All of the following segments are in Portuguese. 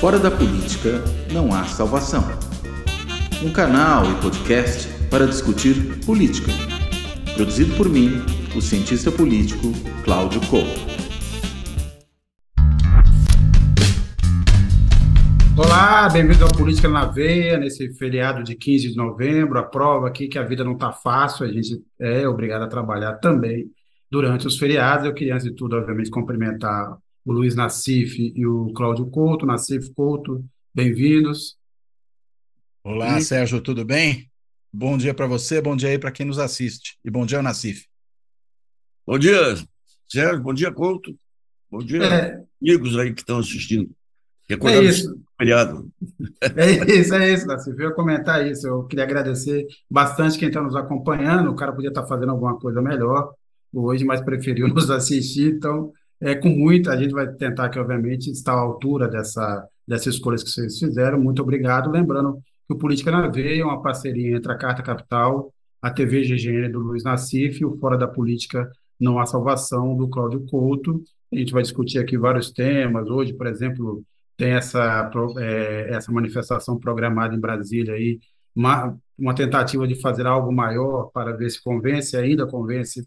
Fora da política não há salvação. Um canal e podcast para discutir política. Produzido por mim, o cientista político Cláudio Couto. Olá, bem-vindo ao Política na Veia, nesse feriado de 15 de novembro. A prova aqui que a vida não está fácil, a gente é obrigado a trabalhar também durante os feriados. Eu queria, antes de tudo, obviamente, cumprimentar o Luiz Nassif e o Cláudio Couto. Nassif Couto, bem-vindos. Olá, e... Sérgio, tudo bem? Bom dia para você, bom dia aí para quem nos assiste. E bom dia, Nassif. Bom dia, Sérgio, bom dia, Couto. Bom dia, é... amigos aí que estão assistindo. É isso. Feriado. É isso, é isso, Nassif. Eu ia comentar isso. Eu queria agradecer bastante quem está nos acompanhando. O cara podia estar tá fazendo alguma coisa melhor hoje, mas preferiu nos assistir. Então, é, com muito, a gente vai tentar que, obviamente, estar à altura dessa, dessas escolhas que vocês fizeram. Muito obrigado. Lembrando que o Política na Veia é uma parceria entre a Carta Capital, a TV GGN do Luiz Nassif e o Fora da Política Não Há Salvação do Cláudio Couto. A gente vai discutir aqui vários temas. Hoje, por exemplo, tem essa, é, essa manifestação programada em Brasília aí, uma, uma tentativa de fazer algo maior para ver se convence, ainda convence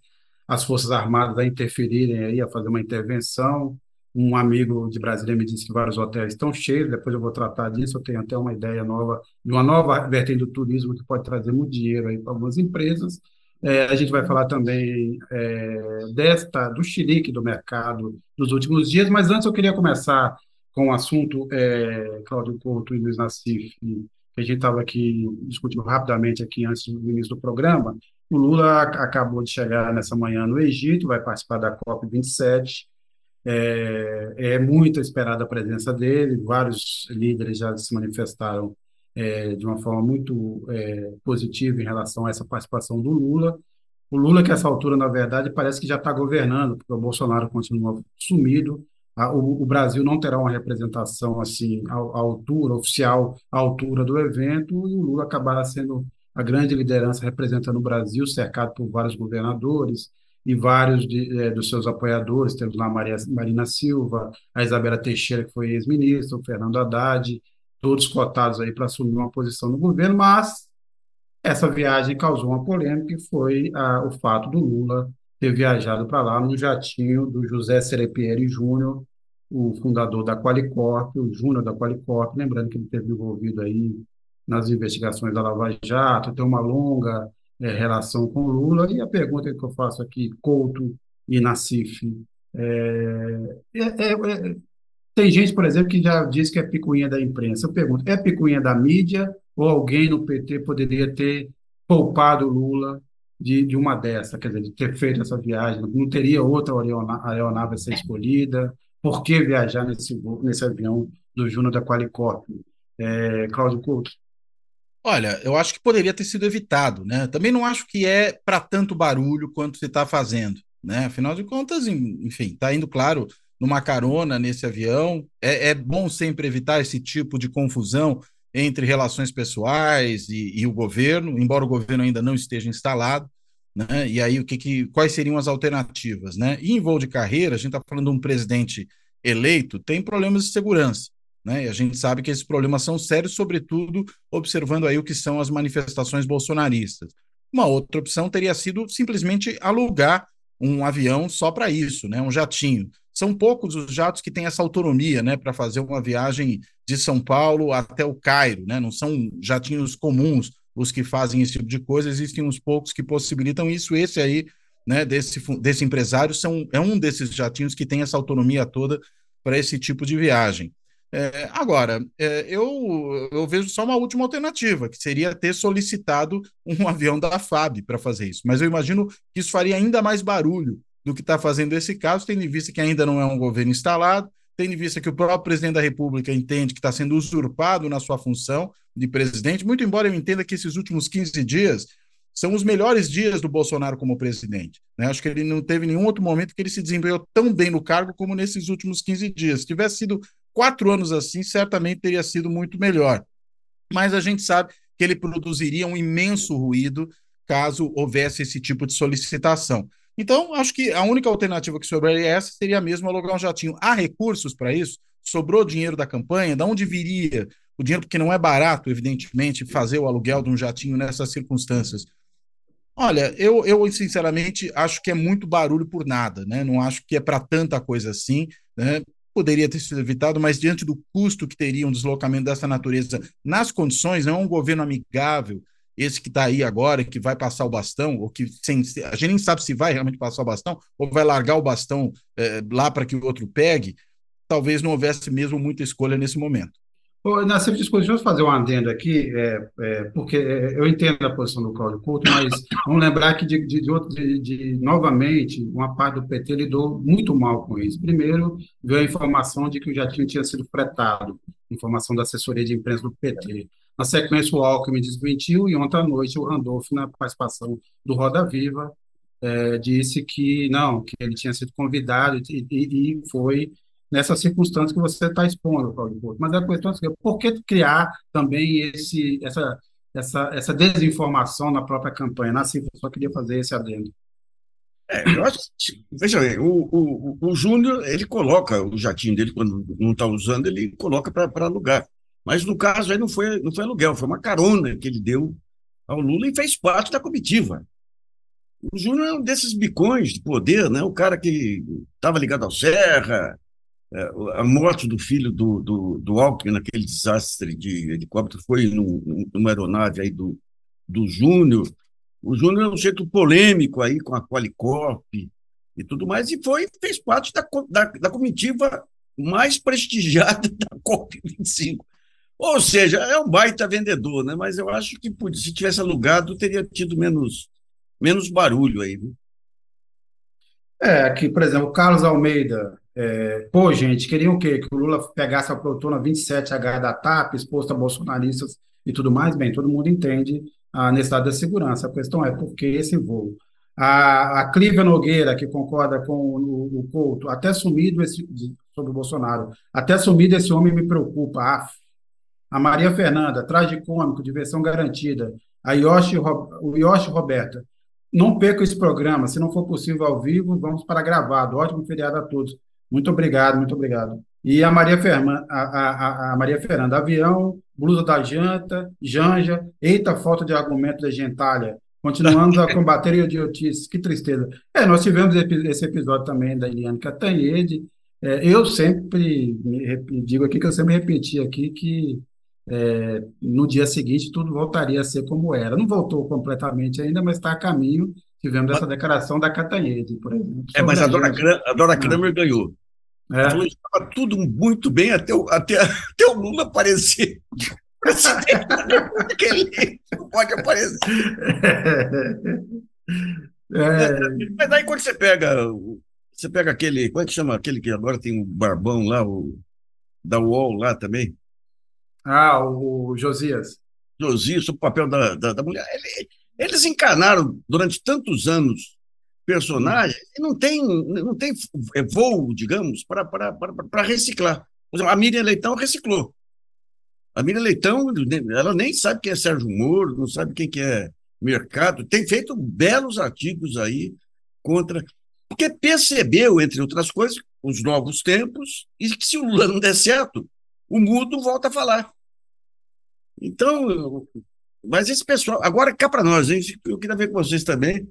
as Forças Armadas a interferirem aí, a fazer uma intervenção. Um amigo de Brasília me disse que vários hotéis estão cheios, depois eu vou tratar disso, eu tenho até uma ideia nova, de uma nova vertente do turismo que pode trazer muito dinheiro aí para algumas empresas. É, a gente vai falar também é, desta, do xerique do mercado dos últimos dias, mas antes eu queria começar com o assunto, é, Cláudio Couto e Luiz Nassif, que a gente estava aqui discutindo rapidamente aqui antes do início do programa, o Lula acabou de chegar nessa manhã no Egito, vai participar da COP27. É, é muito esperada a presença dele, vários líderes já se manifestaram é, de uma forma muito é, positiva em relação a essa participação do Lula. O Lula, que a essa altura, na verdade, parece que já está governando, porque o Bolsonaro continua sumido. O, Brasil não terá uma representação assim à altura, oficial, à altura do evento, e o Lula acabará sendo a grande liderança representando o Brasil, cercado por vários governadores e vários de, é, dos seus apoiadores, temos lá a Maria, Marina Silva, a Isabela Teixeira, que foi ex-ministra, o Fernando Haddad, todos cotados aí para assumir uma posição no governo, mas essa viagem causou uma polêmica e foi o fato do Lula ter viajado para lá no jatinho do José Serepieri Júnior, o fundador da Qualicorp, o Júnior da Qualicorp, lembrando que ele esteve envolvido aí nas investigações da Lava Jato, tem uma longa é, relação com Lula. E a pergunta que eu faço aqui, Couto e Nassif, é, é, é, é, tem gente, por exemplo, que já diz que é picuinha da imprensa. Eu pergunto, é picuinha da mídia ou alguém no PT poderia ter poupado Lula de, de uma dessa, quer dizer, de ter feito essa viagem? Não teria outra aeronave a ser escolhida? Por que viajar nesse, nesse avião do Júnior da Qualicorp? É, Cláudio Couto. Olha, eu acho que poderia ter sido evitado, né? Também não acho que é para tanto barulho quanto você está fazendo, né? Afinal de contas, enfim, está indo, claro, numa carona nesse avião. É, é, bom sempre evitar esse tipo de confusão entre relações pessoais e, e, o governo, embora o governo ainda não esteja instalado, né? E aí, o que, que quais seriam as alternativas, né? E em voo de carreira, a gente está falando de um presidente eleito, tem problemas de segurança. Né? E a gente sabe que esses problemas são sérios, sobretudo observando aí o que são as manifestações bolsonaristas. Uma outra opção teria sido simplesmente alugar um avião só para isso, né? um jatinho. São poucos os jatos que têm essa autonomia né, para fazer uma viagem de São Paulo até o Cairo. Né? Não são jatinhos comuns os que fazem esse tipo de coisa, existem uns poucos que possibilitam isso. Esse aí, né, desse, desse empresário, são, é um desses jatinhos que tem essa autonomia toda para esse tipo de viagem. É, agora, é, eu, eu vejo só uma última alternativa, que seria ter solicitado um avião da FAB para fazer isso. Mas eu imagino que isso faria ainda mais barulho do que está fazendo esse caso, tendo em vista que ainda não é um governo instalado, tendo em vista que o próprio presidente da República entende que está sendo usurpado na sua função de presidente, muito embora eu entenda que esses últimos 15 dias são os melhores dias do Bolsonaro como presidente. Né? Acho que ele não teve nenhum outro momento que ele se desempenhou tão bem no cargo como nesses últimos 15 dias. Se tivesse sido quatro anos assim, certamente teria sido muito melhor. Mas a gente sabe que ele produziria um imenso ruído caso houvesse esse tipo de solicitação. Então, acho que a única alternativa que sobraria essa seria mesmo alugar um jatinho. Há recursos para isso? sobrou dinheiro da campanha, de onde viria o dinheiro, porque não é barato, evidentemente, fazer o aluguel de um jatinho nessas circunstâncias. Olha, eu, eu sinceramente acho que é muito barulho por nada, né? Não acho que é para tanta coisa assim, né? Poderia ter sido evitado, mas diante do custo que teria um deslocamento dessa natureza nas condições, não é um governo amigável, esse que está aí agora, que vai passar o bastão, ou que sem, a gente nem sabe se vai realmente passar o bastão, ou vai largar o bastão é, lá para que o outro pegue, talvez não houvesse mesmo muita escolha nesse momento. Nassif, desculpa, deixa eu fazer um adendo aqui, é, é, porque é, eu entendo a posição do Cláudio Couto, mas vamos lembrar que, de, de, de, de, novamente, uma parte do PT lidou muito mal com isso. Primeiro, veio a informação de que o jatinho tinha sido fretado, informação da assessoria de imprensa do PT. Na sequência, o Alckmin desmentiu e ontem à noite o Randolph, na participação do Roda Viva, é, disse que não, que ele tinha sido convidado e, e, e foi nessa circunstância que você está expondo, Claudio Porto. Mas a questão é por que criar também esse, essa, essa, essa desinformação na própria campanha? Na eu só queria fazer esse adendo. É, eu acho que, veja bem, o, o, o Júnior, ele coloca o jatinho dele, quando não está usando, ele coloca para alugar. Mas no caso aí não foi, não foi aluguel, foi uma carona que ele deu ao Lula e fez parte da comitiva. O Júnior é um desses bicões de poder, né? o cara que estava ligado ao Serra, a morte do filho do, do, do Alckmin naquele desastre de helicóptero foi numa aeronave aí do, do Júnior. O Júnior é um jeito polêmico aí com a Qualicorp e tudo mais, e foi fez parte da, da, da comitiva mais prestigiada da COP25. Ou seja, é um baita vendedor, né? mas eu acho que se tivesse alugado, teria tido menos, menos barulho aí. É, aqui, por exemplo, o Carlos Almeida, é, pô, gente, queriam o quê? Que o Lula pegasse a protona 27H da TAP, exposta a bolsonaristas e tudo mais? Bem, todo mundo entende a necessidade da segurança. A questão é por que esse voo? A, a Clívia Nogueira, que concorda com o, o Couto, até sumido esse, sobre o Bolsonaro, até sumido esse homem me preocupa. Af. A Maria Fernanda, tragicômico, diversão garantida. A Yoshi, o Yoshi Roberta, não perca esse programa. Se não for possível ao vivo, vamos para gravado. Ótimo feriado a todos. Muito obrigado, muito obrigado. E a Maria, Ferma, a, a, a Maria Fernanda, avião, blusa da janta, janja, eita falta de argumento da gentalha. Continuamos a combater idiotices, que tristeza. É, nós tivemos esse episódio também da Eliane Catanhede. É, eu sempre digo aqui que eu sempre repeti aqui que é, no dia seguinte tudo voltaria a ser como era. Não voltou completamente ainda, mas está a caminho Tivemos essa declaração da Catanhede, por exemplo. É, mas a Dora, Kramer, a Dora Kramer ganhou. É. Que estava tudo muito bem até o, até, até o Lula aparecer. Presidente pode aparecer. É. Mas aí quando você pega, você pega aquele, como é que chama aquele que agora tem um barbão lá, o da UOL lá também? Ah, o Josias. Josias, o papel da, da, da mulher. Ele, eles encarnaram durante tantos anos personagens e não tem, não tem voo, digamos, para reciclar. Por exemplo, a Miriam Leitão reciclou. A Miriam Leitão, ela nem sabe quem é Sérgio Moro, não sabe quem que é Mercado, tem feito belos artigos aí contra. Porque percebeu, entre outras coisas, os novos tempos e que se o Lula não der certo, o mudo volta a falar. Então, mas esse pessoal, agora cá para nós, hein? eu queria ver com vocês também.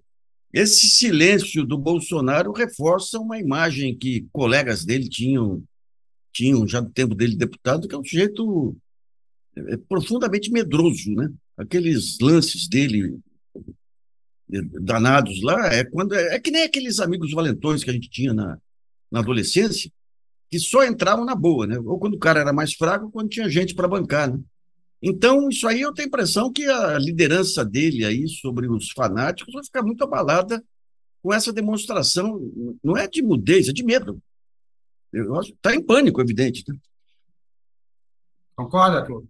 Esse silêncio do Bolsonaro reforça uma imagem que colegas dele tinham, tinham já do tempo dele deputado, que é um sujeito é, profundamente medroso, né? Aqueles lances dele danados lá é quando é, é que nem aqueles amigos valentões que a gente tinha na, na adolescência, que só entravam na boa, né? Ou quando o cara era mais fraco, ou quando tinha gente para bancar, né? Então, isso aí eu tenho a impressão que a liderança dele aí sobre os fanáticos vai ficar muito abalada com essa demonstração, não é de mudez, é de medo. Está em pânico, evidente. Né? Concorda, Cláudio?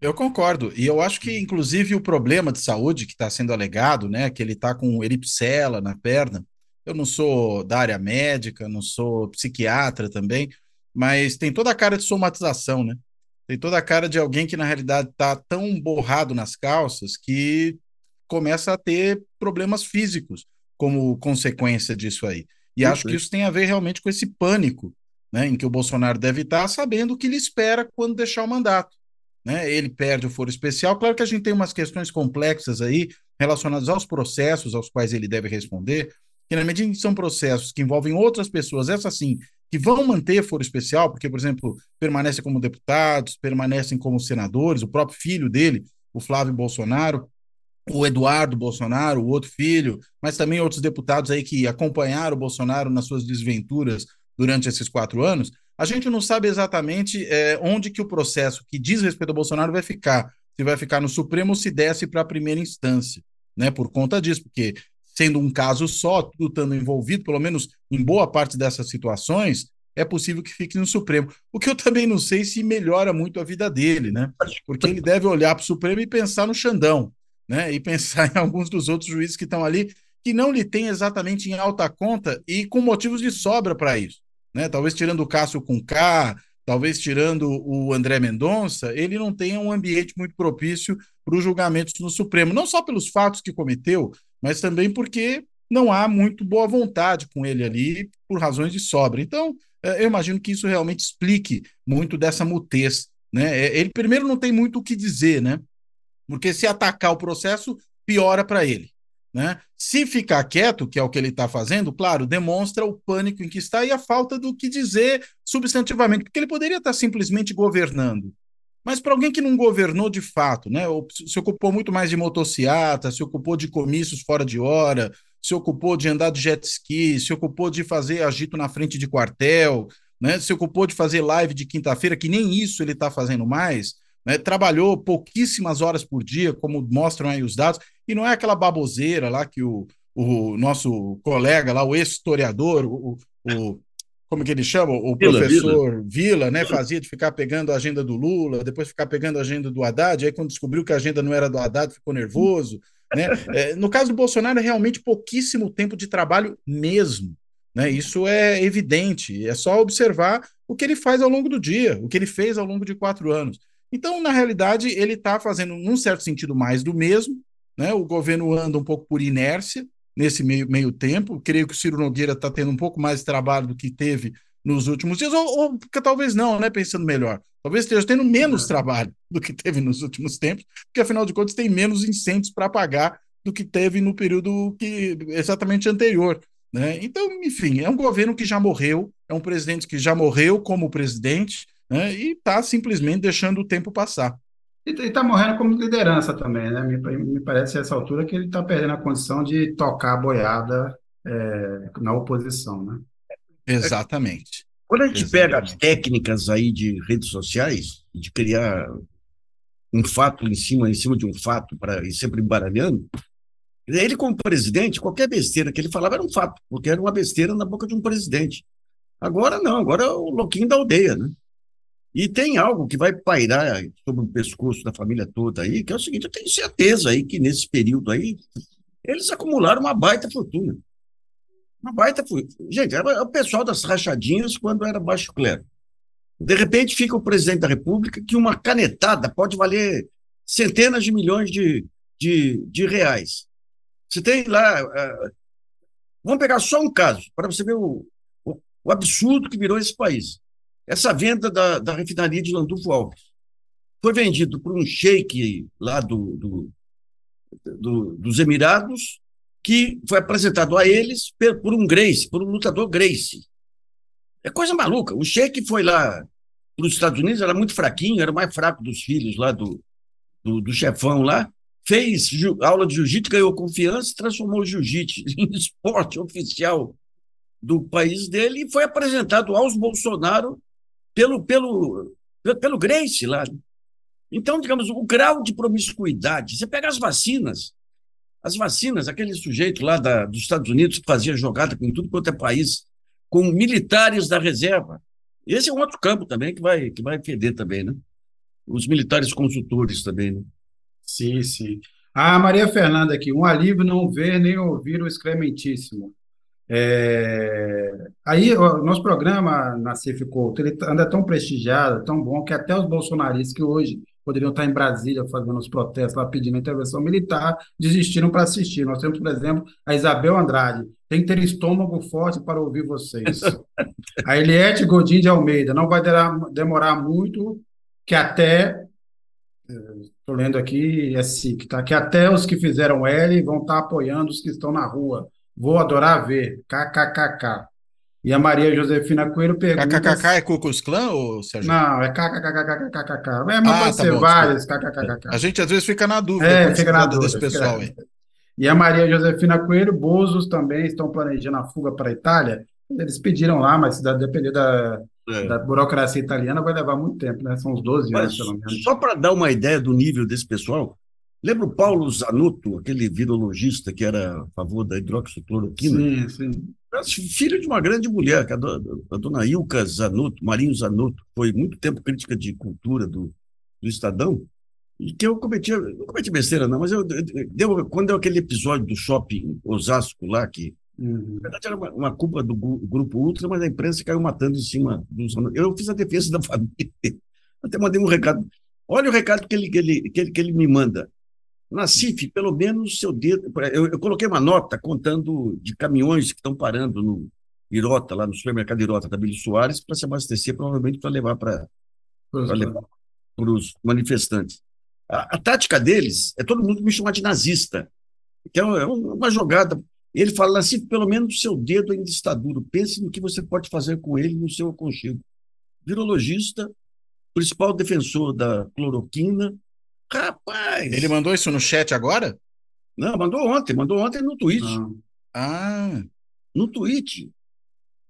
Eu concordo. E eu acho que, inclusive, o problema de saúde que está sendo alegado, né, que ele está com eripsela na perna, eu não sou da área médica, não sou psiquiatra também, mas tem toda a cara de somatização, né? Tem toda a cara de alguém que na realidade está tão borrado nas calças que começa a ter problemas físicos como consequência disso aí. E acho que isso tem a ver realmente com esse pânico né, em que o Bolsonaro deve estar, sabendo o que lhe espera quando deixar o mandato. Né? Ele perde o foro especial. Claro que a gente tem umas questões complexas aí relacionadas aos processos aos quais ele deve responder, que na medida em que são processos que envolvem outras pessoas, essas sim, que vão manter foro especial, porque, por exemplo, permanecem como deputados, permanecem como senadores, o próprio filho dele, o Flávio Bolsonaro, o Eduardo Bolsonaro, o outro filho, mas também outros deputados aí que acompanharam o Bolsonaro nas suas desventuras durante esses quatro anos, a gente não sabe exatamente é, onde que o processo que diz respeito ao Bolsonaro vai ficar. Se vai ficar no Supremo ou se desce para a primeira instância, né? Por conta disso, porque sendo um caso só, tudo estando envolvido, pelo menos em boa parte dessas situações, é possível que fique no Supremo. O que eu também não sei se melhora muito a vida dele, né? Porque ele deve olhar para o Supremo e pensar no Xandão, né? E pensar em alguns dos outros juízes que estão ali que não lhe tem exatamente em alta conta e com motivos de sobra para isso, né? Talvez tirando o Cássio com K, talvez tirando o André Mendonça, ele não tenha um ambiente muito propício para os julgamentos no Supremo, não só pelos fatos que cometeu, mas também porque não há muito boa vontade com ele ali por razões de sobra. Então, é, eu imagino que isso realmente explique muito dessa mutez. Né? É, ele, primeiro, não tem muito o que dizer, né? porque se atacar o processo, piora para ele. Né? Se ficar quieto, que é o que ele está fazendo, claro, demonstra o pânico em que está e a falta do que dizer substantivamente, porque ele poderia estar simplesmente governando. Mas para alguém que não governou de fato, né, se ocupou muito mais de motociata, se ocupou de comícios fora de hora, se ocupou de andar de jet ski, se ocupou de fazer agito na frente de quartel, né, se ocupou de fazer live de quinta-feira, que nem isso ele está fazendo mais, né, trabalhou pouquíssimas horas por dia, como mostram aí os dados, e não é aquela baboseira lá que o, o nosso colega lá, o ex-historiador, o, o como que ele chama? O Vila, professor Vila. Vila, né? Fazia de ficar pegando a agenda do Lula, depois ficar pegando a agenda do Haddad, aí quando descobriu que a agenda não era do Haddad, ficou nervoso. Né? É, no caso do Bolsonaro, é realmente pouquíssimo tempo de trabalho mesmo. Né? Isso é evidente, é só observar o que ele faz ao longo do dia, o que ele fez ao longo de quatro anos. Então, na realidade, ele está fazendo, num certo sentido, mais do mesmo. Né? O governo anda um pouco por inércia, nesse meio, meio tempo. Creio que o Ciro Nogueira está tendo um pouco mais de trabalho do que teve nos últimos dias, ou, ou talvez não, né? Pensando melhor. Talvez esteja tendo menos trabalho do que teve nos últimos tempos, porque afinal de contas tem menos incêndios para apagar do que teve no período que exatamente anterior. Né? Então, enfim, é um governo que já morreu, é um presidente que já morreu como presidente, né? e está simplesmente deixando o tempo passar. E está morrendo como liderança também, né? Me, me parece a essa altura que ele está perdendo a condição de tocar a boiada é, na oposição, né? Exatamente. Quando a gente Exatamente. pega as técnicas aí de redes sociais, de criar um fato em cima, em cima de um fato, para ir sempre embaralhando, ele, como presidente, qualquer besteira que ele falava era um fato, porque era uma besteira na boca de um presidente. Agora não, agora é o louquinho da aldeia, né? E tem algo que vai pairar sobre o pescoço da família toda aí, que é o seguinte: eu tenho certeza aí que nesse período aí, eles acumularam uma baita fortuna. Uma baita fortuna. Gente, era o pessoal das rachadinhas quando era baixo clero. De repente fica o presidente da República que uma canetada pode valer centenas de milhões de, de, de reais. Você tem lá. Uh, vamos pegar só um caso, para você ver o, o, o absurdo que virou esse país. Essa venda da, da refinaria de Landulfo Alves foi vendido por um sheik lá do, do, do, dos Emirados, que foi apresentado a eles por um Grace, por um lutador Grace. É coisa maluca. O sheik foi lá para os Estados Unidos, era muito fraquinho, era o mais fraco dos filhos lá do, do, do chefão lá, fez aula de jiu-jitsu, ganhou confiança, transformou o jiu-jitsu em esporte oficial do país dele e foi apresentado aos Bolsonaro pelo, pelo, pelo Grace lá. Então, digamos, o grau de promiscuidade. Você pega as vacinas, as vacinas, aquele sujeito lá da, dos Estados Unidos que fazia jogada com tudo quanto é país, com militares da reserva. Esse é um outro campo também que vai, que vai feder também, né? Os militares consultores também, né? Sim, sim. A Maria Fernanda aqui, um alívio não ver nem ouvir o excrementíssimo. É... Aí, o nosso programa na Cif Couto, ele anda tão prestigiado, tão bom, que até os bolsonaristas que hoje poderiam estar em Brasília fazendo os protestos lá pedindo intervenção militar, desistiram para assistir. Nós temos, por exemplo, a Isabel Andrade, tem que ter estômago forte para ouvir vocês. a Eliette Godin de Almeida, não vai demorar muito, que até, estou lendo aqui, é SIC, tá? que até os que fizeram L vão estar apoiando os que estão na rua. Vou adorar ver. KKKK. E a Maria Josefina Coelho pergunta... KKKK é Ku Klux Klan, ou Sérgio? Não, é KKKKKKK. É, mas ah, pode tá ser bom, vários KKKKK. A gente às vezes fica na dúvida. É, fica na dúvida. Desse pessoal aí. E a Maria Josefina Coelho, Bozos também estão planejando a fuga para a Itália. Eles pediram lá, mas se depender da, é. da burocracia italiana, vai levar muito tempo, né? São uns 12 anos, pelo menos. Só para dar uma ideia do nível desse pessoal, lembra o Paulo Zanotto, aquele virologista que era a favor da hidroxicloroquina? Sim, sim. Filho de uma grande mulher, que é a, a dona Ilka Zanotto, Marinho Zanotto, foi muito tempo crítica de cultura do, do Estadão, e que eu cometi, não cometi besteira, não, mas eu, deu, quando deu aquele episódio do shopping Osasco lá, que uhum. na verdade era uma, uma, culpa do grupo Ultra, mas a imprensa caiu matando em cima dos. Eu fiz a defesa da família. Até mandei um recado. Olha o recado que ele, que ele, que ele, que ele me manda. Na CIF, pelo menos seu dedo. Eu, eu coloquei uma nota contando de caminhões que estão parando no Irota, lá no supermercado Irota da Billy Soares, para se abastecer, provavelmente para levar para os manifestantes. A, a, tática deles é todo mundo me chamar de nazista, que é, é uma jogada. Ele fala assim: pelo menos seu dedo ainda está duro. Pense no que você pode fazer com ele no seu aconchego. Virologista, principal defensor da cloroquina. Rapaz! Ele mandou isso no chat agora? Não, mandou ontem, mandou ontem no tweet. Ah. ah. No tweet.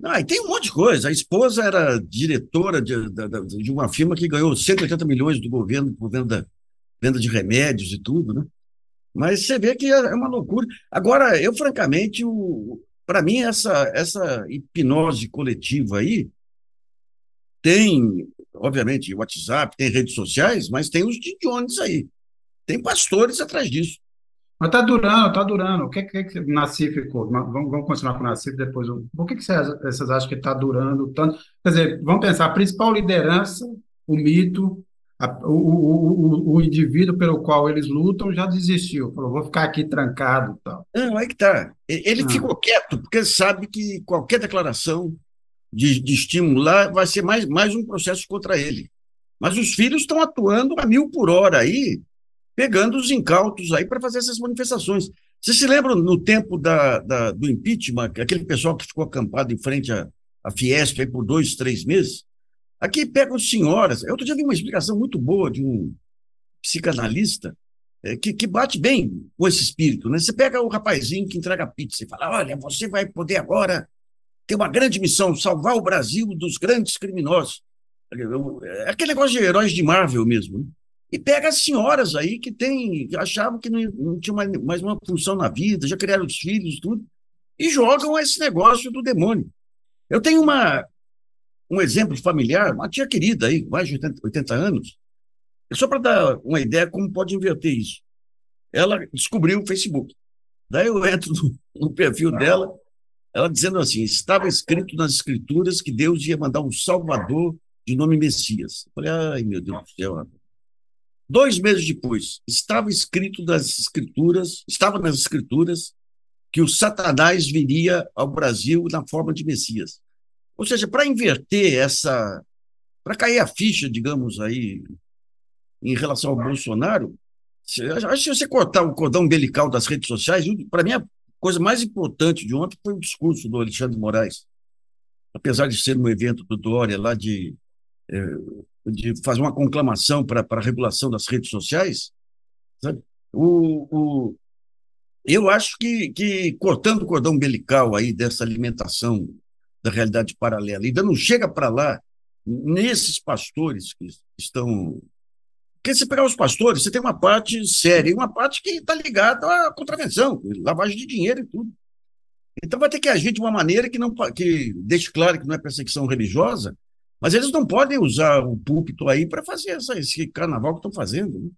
Ah, e tem um monte de coisa. A esposa era diretora de, de, de uma firma que ganhou 180 milhões do governo por venda venda de remédios e tudo, né? Mas você vê que é, é uma loucura. Agora, eu, francamente, para mim, essa, essa hipnose coletiva aí tem, obviamente, WhatsApp, tem redes sociais, mas tem os de Jones aí. Tem pastores atrás disso. Mas está durando, está durando. O que, que, que o Nassif ficou? Vamos, vamos continuar com o Nassif depois. Por que, que vocês, vocês acham que está durando tanto? Quer dizer, vamos pensar, a principal liderança, o mito, a, o, o, o, indivíduo pelo qual eles lutam já desistiu, falou, vou ficar aqui trancado tal. Não, aí que tá. Ele ah. ficou quieto, porque sabe que qualquer declaração de, de estímulo lá vai ser mais, mais um processo contra ele. Mas os filhos estão atuando a mil por hora aí, pegando os incautos aí para fazer essas manifestações. Você se lembra no tempo da, da, do impeachment, aquele pessoal que ficou acampado em frente à, à Fiesp por dois, três meses? Aqui pegam senhoras. Eu outro dia vi uma explicação muito boa de um psicanalista é, que, que bate bem com esse espírito. Né? Você pega o rapazinho que entrega pizza e fala: olha, você vai poder agora ter uma grande missão, salvar o Brasil dos grandes criminosos. É aquele negócio de heróis de Marvel mesmo. Né? E pega as senhoras aí que tem, que achavam que não, não tinha mais, mais uma função na vida, já criaram os filhos, tudo, e jogam esse negócio do demônio. Eu tenho uma, um exemplo familiar, uma tia querida aí, mais de 80, 80 anos, só para dar uma ideia como pode inverter isso. Ela descobriu o Facebook. Daí eu entro no, no perfil dela, ela dizendo assim: estava escrito nas escrituras que Deus ia mandar um Salvador de nome Messias. Eu falei, ai meu Deus do céu. Dois meses depois, estava escrito nas escrituras, estava nas escrituras que o Satanás viria ao Brasil na forma de Messias. Ou seja, para inverter essa. para cair a ficha, digamos aí, em relação ao Bolsonaro, acho que se você cortar o cordão umbilical das redes sociais, para mim a coisa mais importante de ontem foi o discurso do Alexandre Moraes. Apesar de ser um evento do Dória lá de, é, de fazer uma conclamação para a regulação das redes sociais, sabe? O, o, eu acho que, que cortando o cordão umbilical aí dessa alimentação da realidade paralela. Ainda não chega para lá nesses pastores que estão. Porque se pegar os pastores, você tem uma parte séria e uma parte que está ligada à contravenção, lavagem de dinheiro e tudo. Então vai ter que agir de uma maneira que não que deixe claro que não é perseguição religiosa, mas eles não podem usar o púlpito aí para fazer essa, esse carnaval que estão fazendo. Né?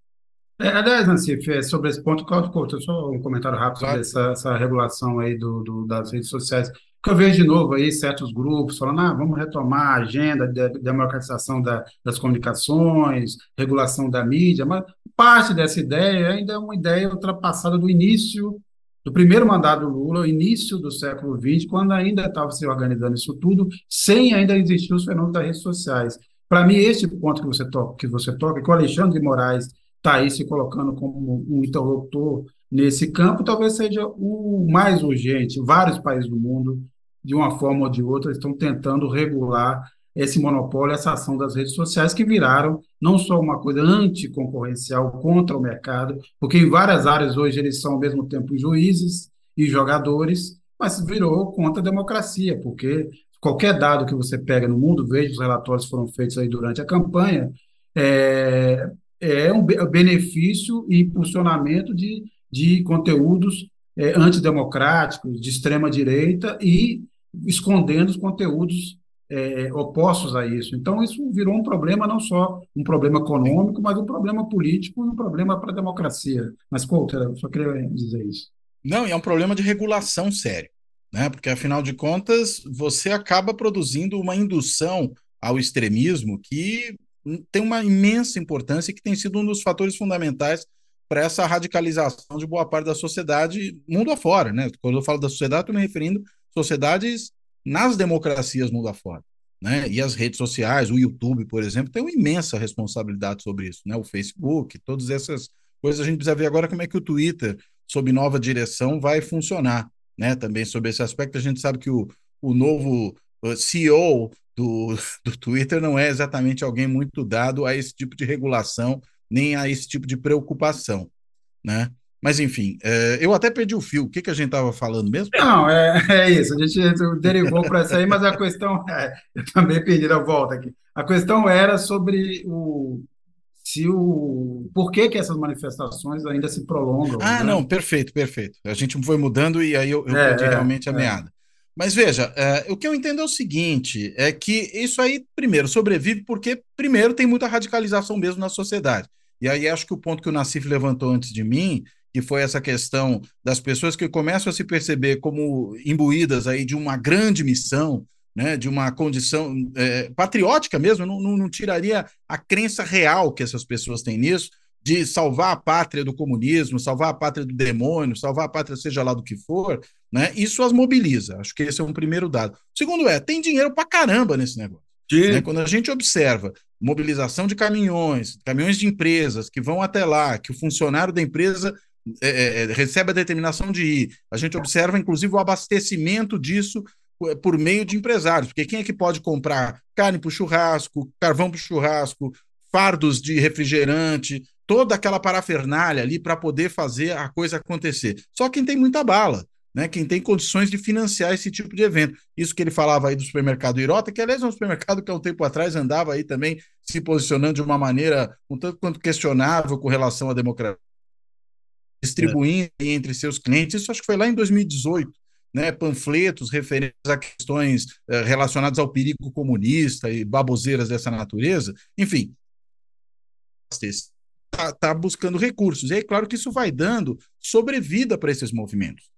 É, aliás, Nancif, é, sobre esse ponto, Cláudio só um comentário rápido claro. sobre essa, essa regulação aí do, do, das redes sociais que eu vejo de novo aí certos grupos falando, ah, vamos retomar a agenda de democratização da, das comunicações, regulação da mídia, mas parte dessa ideia ainda é uma ideia ultrapassada do início do primeiro mandato do Lula, início do século XX, quando ainda estava se organizando isso tudo, sem ainda existir os fenômenos das redes sociais. Para mim, esse ponto que você toca, que você toca, que o Alexandre de Moraes está aí se colocando como um interlocutor nesse campo, talvez seja o mais urgente. Vários países do mundo, de uma forma ou de outra, estão tentando regular esse monopólio, essa ação das redes sociais, que viraram não só uma coisa anticoncorrencial contra o mercado, porque em várias áreas hoje eles são ao mesmo tempo juízes e jogadores, mas virou contra a democracia, porque qualquer dado que você pega no mundo, veja os relatórios foram feitos aí durante a campanha, é, é um benefício e impulsionamento de, de conteúdos é, antidemocráticos, de extrema direita e escondendo os conteúdos é, opostos a isso. Então, isso virou um problema, não só um problema econômico, mas um problema político e um problema para a democracia. Mas, Couto, eu só queria dizer isso. Não, e é um problema de regulação sério, né? porque, afinal de contas, você acaba produzindo uma indução ao extremismo que tem uma imensa importância e que tem sido um dos fatores fundamentais para essa radicalização de boa parte da sociedade mundo afora. Né? Quando eu falo da sociedade, estou me referindo sociedades nas democracias mundo afora. Né? E as redes sociais, o YouTube, por exemplo, tem uma imensa responsabilidade sobre isso, né? O Facebook, todas essas coisas a gente precisa ver agora como é que o Twitter, sob nova direção, vai funcionar, né? Também sobre esse aspecto, a gente sabe que o, o novo CEO do, do Twitter não é exatamente alguém muito dado a esse tipo de regulação, nem a esse tipo de preocupação, né? Mas, enfim, é, eu até perdi o fio. O que, que a gente estava falando mesmo? Não, é, é isso. A gente derivou para isso aí, mas a questão é. Eu também perdi a volta aqui. A questão era sobre o. Se o. Por que, que essas manifestações ainda se prolongam? Ah, né? não, perfeito, perfeito. A gente foi mudando e aí eu, eu é, perdi é, realmente a é. meada. Mas veja, é, o que eu entendo é o seguinte: é que isso aí, primeiro, sobrevive porque, primeiro, tem muita radicalização mesmo na sociedade. E aí acho que o ponto que o Nassif levantou antes de mim que foi essa questão das pessoas que começam a se perceber como imbuídas aí de uma grande missão, né, de uma condição é, patriótica mesmo, não, não, não, tiraria a crença real que essas pessoas têm nisso, de salvar a pátria do comunismo, salvar a pátria do demônio, salvar a pátria seja lá do que for, né, isso as mobiliza. Acho que esse é um primeiro dado. Segundo é, tem dinheiro pra caramba nesse negócio. Né? Quando a gente observa mobilização de caminhões, caminhões de empresas que vão até lá, que o funcionário da empresa é, é, é, recebe a determinação de ir. A gente observa, inclusive, o abastecimento disso é, por meio de empresários, porque quem é que pode comprar carne para o churrasco, carvão para o churrasco, fardos de refrigerante, toda aquela parafernália ali para poder fazer a coisa acontecer. Só quem tem muita bala, né? Quem tem condições de financiar esse tipo de evento. Isso que ele falava aí do supermercado Irota, que aliás é um supermercado que há um tempo atrás andava aí também se posicionando de uma maneira um tanto quanto questionável com relação à democracia distribuindo é. entre seus clientes. Isso acho que foi lá em 2018. Né, panfletos referentes a questões eh, relacionadas ao perigo comunista e baboseiras dessa natureza. Enfim, está tá buscando recursos. E é claro que isso vai dando sobrevida para esses movimentos.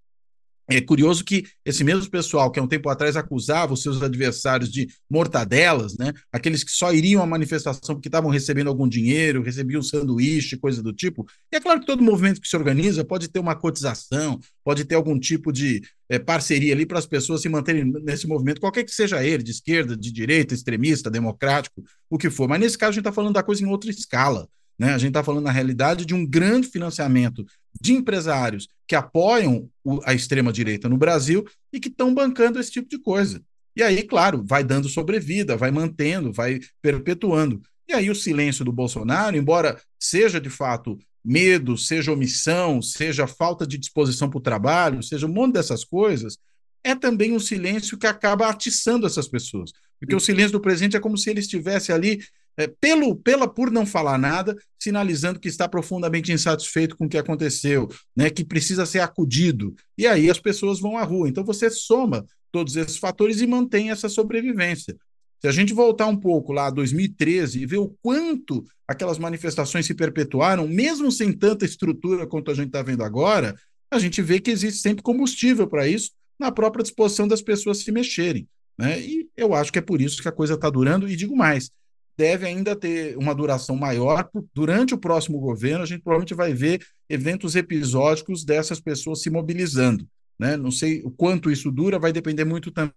É curioso que esse mesmo pessoal que há um tempo atrás acusava os seus adversários de mortadelas, né? aqueles que só iriam à manifestação porque estavam recebendo algum dinheiro, recebiam sanduíche, coisa do tipo. E é claro que todo movimento que se organiza pode ter uma cotização, pode ter algum tipo de é, parceria ali para as pessoas se manterem nesse movimento, qualquer que seja ele, de esquerda, de direita, extremista, democrático, o que for. Mas nesse caso a gente está falando da coisa em outra escala. Né? A gente está falando, na realidade, de um grande financiamento de empresários que apoiam o, a extrema-direita no Brasil e que estão bancando esse tipo de coisa. E aí, claro, vai dando sobrevida, vai mantendo, vai perpetuando. E aí o silêncio do Bolsonaro, embora seja de fato medo, seja omissão, seja falta de disposição para o trabalho, seja um monte dessas coisas, é também um silêncio que acaba atiçando essas pessoas. Porque o silêncio do presidente é como se ele estivesse ali é, pelo, pela por não falar nada, sinalizando que está profundamente insatisfeito com o que aconteceu, né, que precisa ser acudido. E aí as pessoas vão à rua. Então você soma todos esses fatores e mantém essa sobrevivência. Se a gente voltar um pouco lá a 2013 e ver o quanto aquelas manifestações se perpetuaram, mesmo sem tanta estrutura quanto a gente está vendo agora, a gente vê que existe sempre combustível para isso na própria disposição das pessoas se mexerem. Né? E eu acho que é por isso que a coisa está durando, e digo mais, deve ainda ter uma duração maior. Durante o próximo governo, a gente provavelmente vai ver eventos episódicos dessas pessoas se mobilizando. Né? Não sei o quanto isso dura, vai depender muito também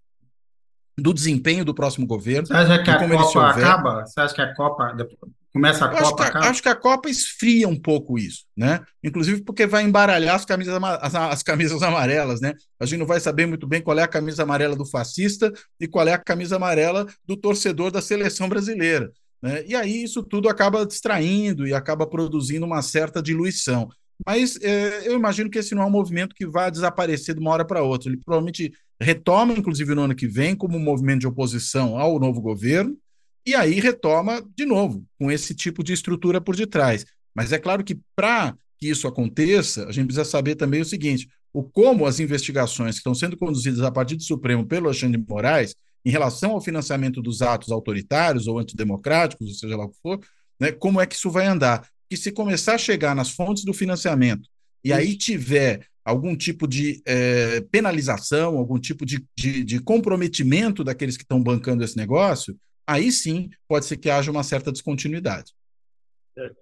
do desempenho do próximo governo. Você acha que a Copa acaba? Você acha que a Copa começa a Eu Copa? Acho que, acho que, a Copa esfria um pouco isso, né? Inclusive porque vai embaralhar as camisas, as, as, camisas amarelas, né? A gente não vai saber muito bem qual é a camisa amarela do fascista e qual é a camisa amarela do torcedor da seleção brasileira. Né? E aí isso tudo acaba distraindo e acaba produzindo uma certa diluição. Mas é, eu imagino que esse não é um movimento que vai desaparecer de uma hora para outra. Ele provavelmente retoma, inclusive no ano que vem, como um movimento de oposição ao novo governo, e aí retoma de novo, com esse tipo de estrutura por detrás. Mas é claro que para que isso aconteça, a gente precisa saber também o seguinte: o como as investigações que estão sendo conduzidas a partir do Supremo pelo Alexandre de Moraes, em relação ao financiamento dos atos autoritários ou antidemocráticos, ou seja lá o que for, né, como é que isso vai andar? Que se começar a chegar nas fontes do financiamento e aí tiver algum tipo de é, penalização, algum tipo de, de, de comprometimento daqueles que estão bancando esse negócio, aí sim pode ser que haja uma certa descontinuidade.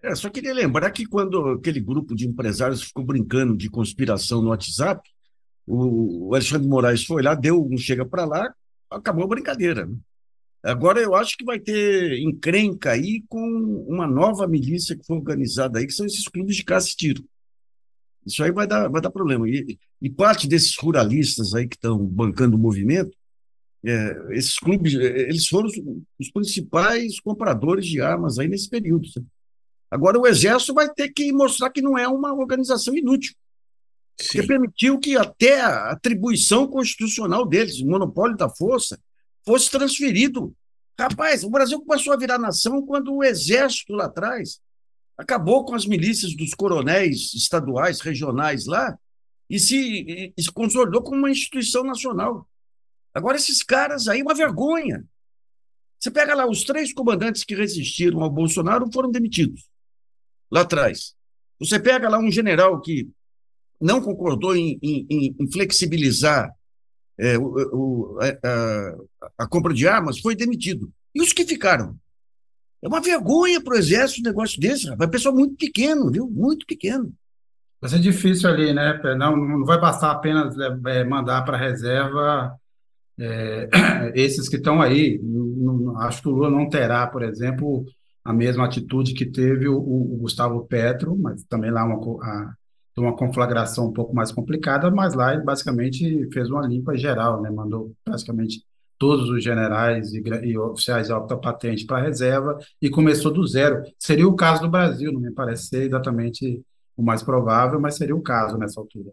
É, só queria lembrar que quando aquele grupo de empresários ficou brincando de conspiração no WhatsApp, o Alexandre Moraes foi lá, deu um chega para lá, acabou a brincadeira. Né? Agora eu acho que vai ter encrenca aí com uma nova milícia que foi organizada aí, que são esses clubes de caça e tiro. Isso aí vai dar, vai dar problema. E, e parte desses ruralistas aí que estão bancando o movimento, é, esses clubes, é, eles foram os, os, principais compradores de armas aí nesse período. Sabe? Agora o Exército vai ter que mostrar que não é uma organização inútil. Sim. Que permitiu que até a atribuição constitucional deles, o monopólio da força, fosse transferido. Rapaz, o Brasil começou a virar nação quando o Exército lá atrás acabou com as milícias dos coronéis estaduais, regionais lá, e se, e se consolidou como uma instituição nacional. Agora, esses caras aí, uma vergonha. Você pega lá, os três comandantes que resistiram ao Bolsonaro foram demitidos lá atrás. Você pega lá um general que não concordou em, em, em flexibilizar é, o, o, a, a, compra de armas, foi demitido. E os que ficaram? É uma vergonha para o Exército um negócio desse, rapaz. É pessoal muito pequeno, viu? Muito pequeno. Vai ser difícil ali, né? Não, não vai bastar apenas é, mandar para a reserva é, esses que estão aí. Não, acho que o Lula não terá, por exemplo, a mesma atitude que teve o, o Gustavo Petro, mas também lá uma, a, uma conflagração um pouco mais complicada, mas lá ele basicamente fez uma limpa geral, né? Mandou praticamente todos os generais e, e oficiais de alta patente para a reserva e começou do zero. Seria o caso do Brasil, não me parece ser exatamente o mais provável, mas seria o caso nessa altura.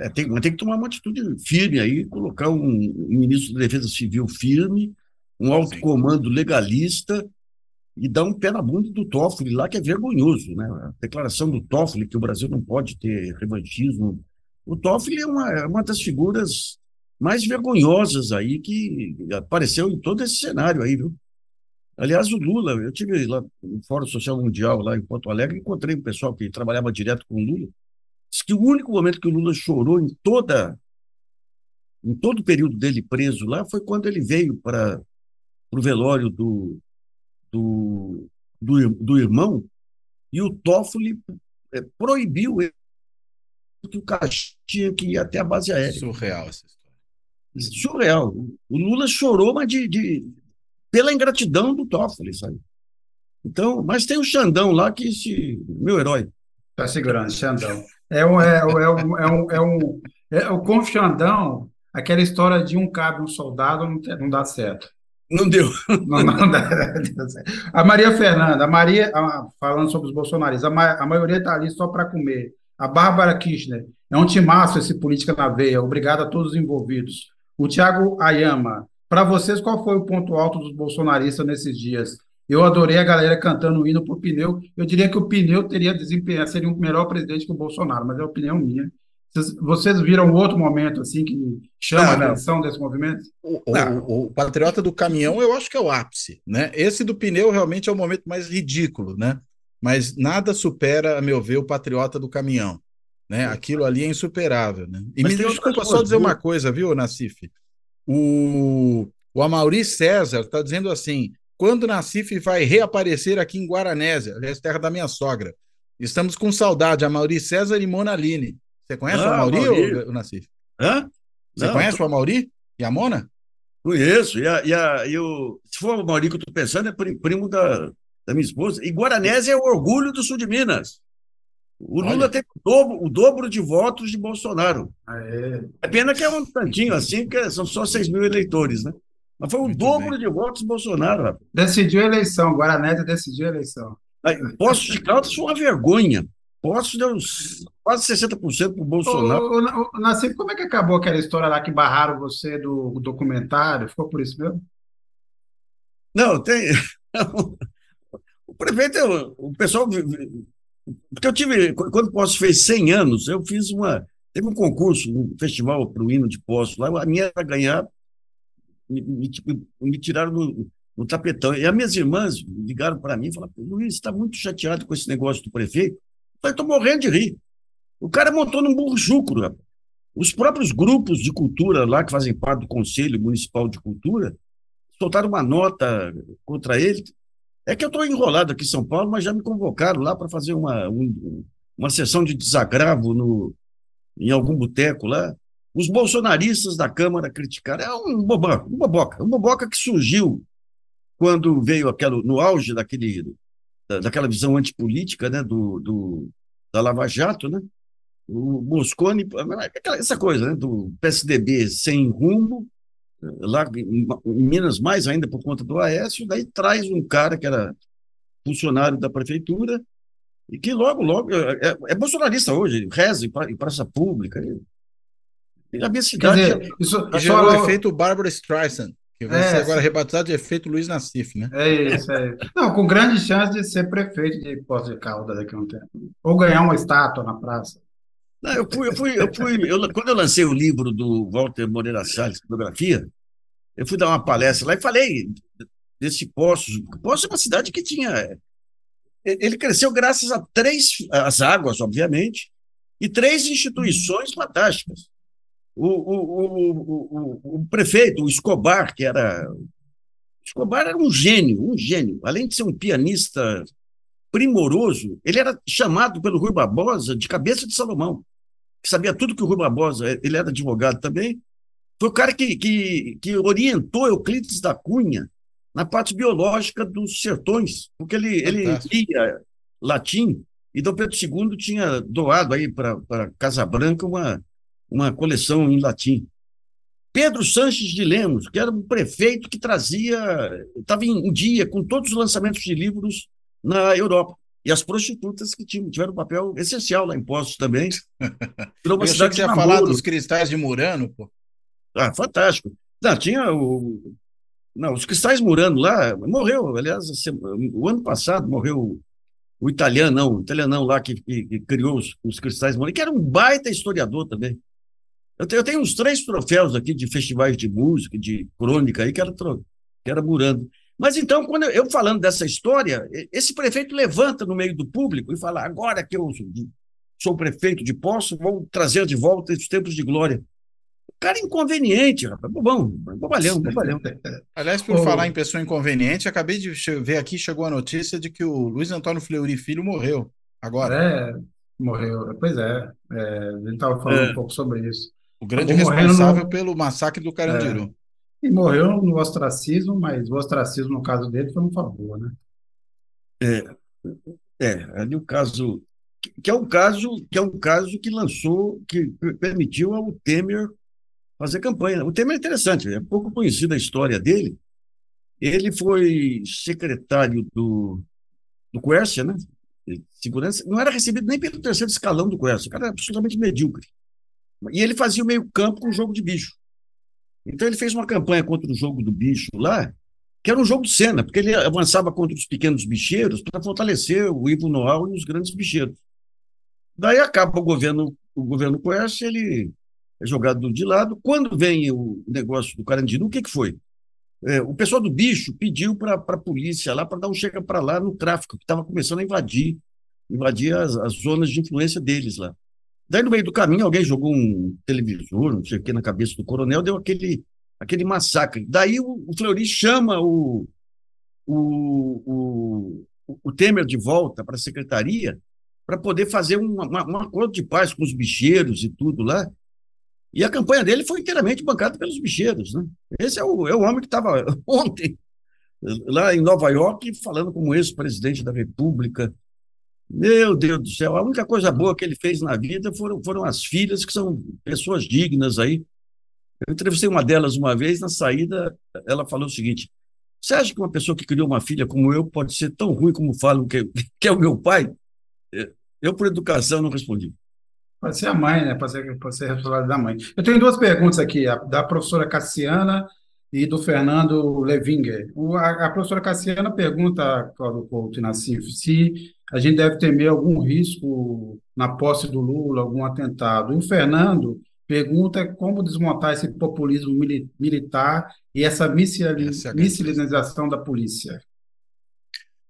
É, tem, tem que tomar uma atitude firme aí, colocar um, um ministro da Defesa Civil firme, um alto Sim. comando legalista e dar um pé na bunda do Toffoli lá, que é vergonhoso. Né? A declaração do Toffoli que o Brasil não pode ter revanchismo. O Toffoli é uma, é uma das figuras mais vergonhosas aí que apareceu em todo esse cenário aí, viu? Aliás, o Lula, eu tive lá no Fórum Social Mundial, lá em Porto Alegre, encontrei um pessoal que trabalhava direto com o Lula, disse que o único momento que o Lula chorou em toda em todo o período dele preso lá foi quando ele veio para o velório do, do, do, do, irmão e o Toffoli é, proibiu ele que o Caxias tinha que ir até a base aérea. Surreal essa história surreal. O Lula chorou, mas de, de pela ingratidão do Toffoli, sabe? Então, mas tem o Xandão lá que se meu herói. Tá segurando, Xandão. É um é, é, um, é um é um é, o Xandão, aquela história de um cabe um soldado não, não dá certo. Não deu. Não, não dá, a Maria Fernanda, a Maria, falando sobre os bolsonaristas, a, ma, a maioria está ali só para comer. A Bárbara Kirchner, é um timaço esse política na veia. Obrigado a todos os envolvidos. O Tiago Ayama, para vocês, qual foi o ponto alto dos bolsonaristas nesses dias? Eu adorei a galera cantando o hino para o Pneu. Eu diria que o Pneu teria desempenhado, seria um melhor presidente que o Bolsonaro, mas é a opinião minha. Vocês, viram outro momento assim que chama não, a atenção desse movimento? O, o, o, patriota do caminhão, eu acho que é o ápice, né? Esse do pneu realmente é o momento mais ridículo, né? Mas nada supera, a meu ver, o patriota do caminhão. Né? Aquilo ali é insuperável. Né? E Mas me desculpa só dizer uma coisa, viu, Nassif? O, o Amaury César está dizendo assim: quando Nacife vai reaparecer aqui em Guaranésia, aliás, terra da minha sogra. Estamos com saudade, a Mauri César e Mona Aline. Você conhece ah, o Mauri, Mauri. ou o Nacife? Hã? Você Não, conhece tô... o Mauri e a Mona? Conheço. E, a, e, a, e o, se for o Mauri que eu estou pensando, é primo da, da minha esposa. E Guaranésia é o orgulho do sul de Minas. O Lula Olha. tem o dobro, o dobro, de votos de Bolsonaro. Aê. É pena que é um tantinho assim, porque são só 6 mil eleitores, né? Mas foi o Muito dobro bem. de votos de Bolsonaro. Rapaz. Decidiu a eleição, Guaranésia decidiu a eleição. Poços de Caldas foi uma vergonha. Poços deu quase 60% para o Bolsonaro. Ô, ô, ô, como é que acabou aquela história lá que barraram você do documentário? Ficou por isso mesmo? Não, tem. O prefeito, o pessoal. Porque eu tive. Quando o Poços fez 100 anos, eu fiz uma. Teve um concurso, um festival para o hino de Poços lá. A minha era ganhar. Me, me, me tiraram do, no tapetão. E as minhas irmãs ligaram para mim e falaram: Luiz, está muito chateado com esse negócio do prefeito? Eu falei: estou morrendo de rir. O cara montou num burro chucro. Os próprios grupos de cultura lá, que fazem parte do Conselho Municipal de Cultura, soltaram uma nota contra ele. É que eu estou enrolado aqui em São Paulo, mas já me convocaram lá para fazer uma, um, uma sessão de desagravo no, em algum boteco lá. Os bolsonaristas da Câmara criticaram. É um boboca, um boboca, um boboca que surgiu quando veio aquela, no auge daquele, daquela visão antipolítica né, do, do, da Lava Jato, né? o Moscone, essa coisa né, do PSDB sem rumo, lá em Minas mais ainda por conta do Aécio, daí traz um cara que era funcionário da prefeitura e que logo, logo, é, é, é bolsonarista hoje, reza em praça pública. E a minha cidade... Quer dizer, isso, gerou o efeito Barbara Streisand. Que vai é, ser agora rebatizado de efeito Luiz Nassif, né? É isso, é isso. Não, com grande chance de ser prefeito de Poços de Caldas daqui a um tempo. Ou ganhar uma estátua na praça. Não, eu fui, eu fui, eu fui eu, quando eu lancei o livro do Walter Moreira Salles, Fotografia, eu fui dar uma palestra lá e falei desse Poços. Poços é uma cidade que tinha. Ele cresceu graças a três, as águas, obviamente, e três instituições fantásticas o, o, o, o, prefeito, o Escobar, que era. Escobar era um gênio, um gênio. Além de ser um pianista primoroso, ele era chamado pelo Rui Barbosa de cabeça de Salomão, que sabia tudo que o Rui Barbosa, ele era advogado também. Foi o cara que, que, que orientou Euclides da Cunha na parte biológica dos sertões, porque ele, ele lia latim, e Dom Pedro II tinha doado aí para Casa Branca uma, uma coleção em latim. Pedro Sanches de Lemos, que era um prefeito que trazia, estava em dia com todos os lançamentos de livros na Europa. E as prostitutas que tinham, tiveram um papel essencial lá em Postos também. Virou uma Eu cidade que você ia falar dos cristais de Murano, pô. Ah, fantástico. Não, tinha o. Não, os cristais Murano lá, morreu, aliás, o ano passado morreu o italiano, não, o italianão lá que, que, que criou os, os cristais Murano, que era um baita historiador também. Eu tenho, eu tenho uns três troféus aqui de festivais de música, de crônica aí, que era, que era Murando. Mas então, quando eu, eu, falando dessa história, esse prefeito levanta no meio do público e fala: agora que eu sou prefeito de Poço, vou trazer de volta esses tempos de glória. O cara é inconveniente, rapaz. Bobão, bobalhão, bobalhão. Aliás, por falar em pessoa inconveniente, acabei de ver aqui, chegou a notícia de que o Luiz Antônio Fleury Filho morreu. Agora. É, morreu. Pois é. é a gente estava falando é. um pouco sobre isso. O grande responsável no... pelo massacre do Carandiru. É. E morreu no ostracismo, mas o ostracismo, no caso dele, foi um favor, né? É, é ali o caso que é um caso que é um caso que lançou que permitiu ao Temer fazer campanha. O Temer é interessante, é pouco conhecida a história dele. Ele foi secretário do do Quercia, né? Segurança, não era recebido nem pelo terceiro escalão do Quercia, o cara era absolutamente medíocre. E ele fazia o meio-campo com o jogo de bicho. Então ele fez uma campanha contra o jogo do bicho lá, que era um jogo de cena, porque ele avançava contra os pequenos bicheiros para fortalecer o Ivo Noal e os grandes bicheiros. Daí acaba o governo, o governo Coerce, ele é jogado de lado. Quando vem o negócio do Carandiru, o que, que foi? É, o pessoal do bicho pediu para a polícia lá para dar um chega para lá no tráfico, que estava começando a invadir, invadir as, as zonas de influência deles lá. Daí, no meio do caminho, alguém jogou um televisor, não sei o que, na cabeça do coronel, deu aquele, aquele massacre. Daí o, o Fleury chama o, o, o, o Temer de volta para a secretaria para poder fazer um, uma, um acordo de paz com os bicheiros e tudo lá. E a campanha dele foi inteiramente bancada pelos bicheiros. Né? Esse é o, é o homem que estava ontem lá em Nova York falando como ex-presidente da República. Meu Deus do céu, a única coisa boa que ele fez na vida foram, foram as filhas, que são pessoas dignas aí. Eu entrevistei uma delas uma vez, na saída, ela falou o seguinte: Você acha que uma pessoa que criou uma filha como eu pode ser tão ruim como falam que, que é o meu pai? Eu, por educação, não respondi. Pode ser a mãe, né? Pode ser, pode ser a responsabilidade da mãe. Eu tenho duas perguntas aqui, a, da professora Cassiana e do Fernando Levinger. O, a, a, professora Cassiana pergunta, Cláudio Couto Nassif, se a gente deve temer algum risco na posse do Lula, algum atentado. E o Fernando pergunta como desmontar esse populismo mili militar e essa missilização da polícia.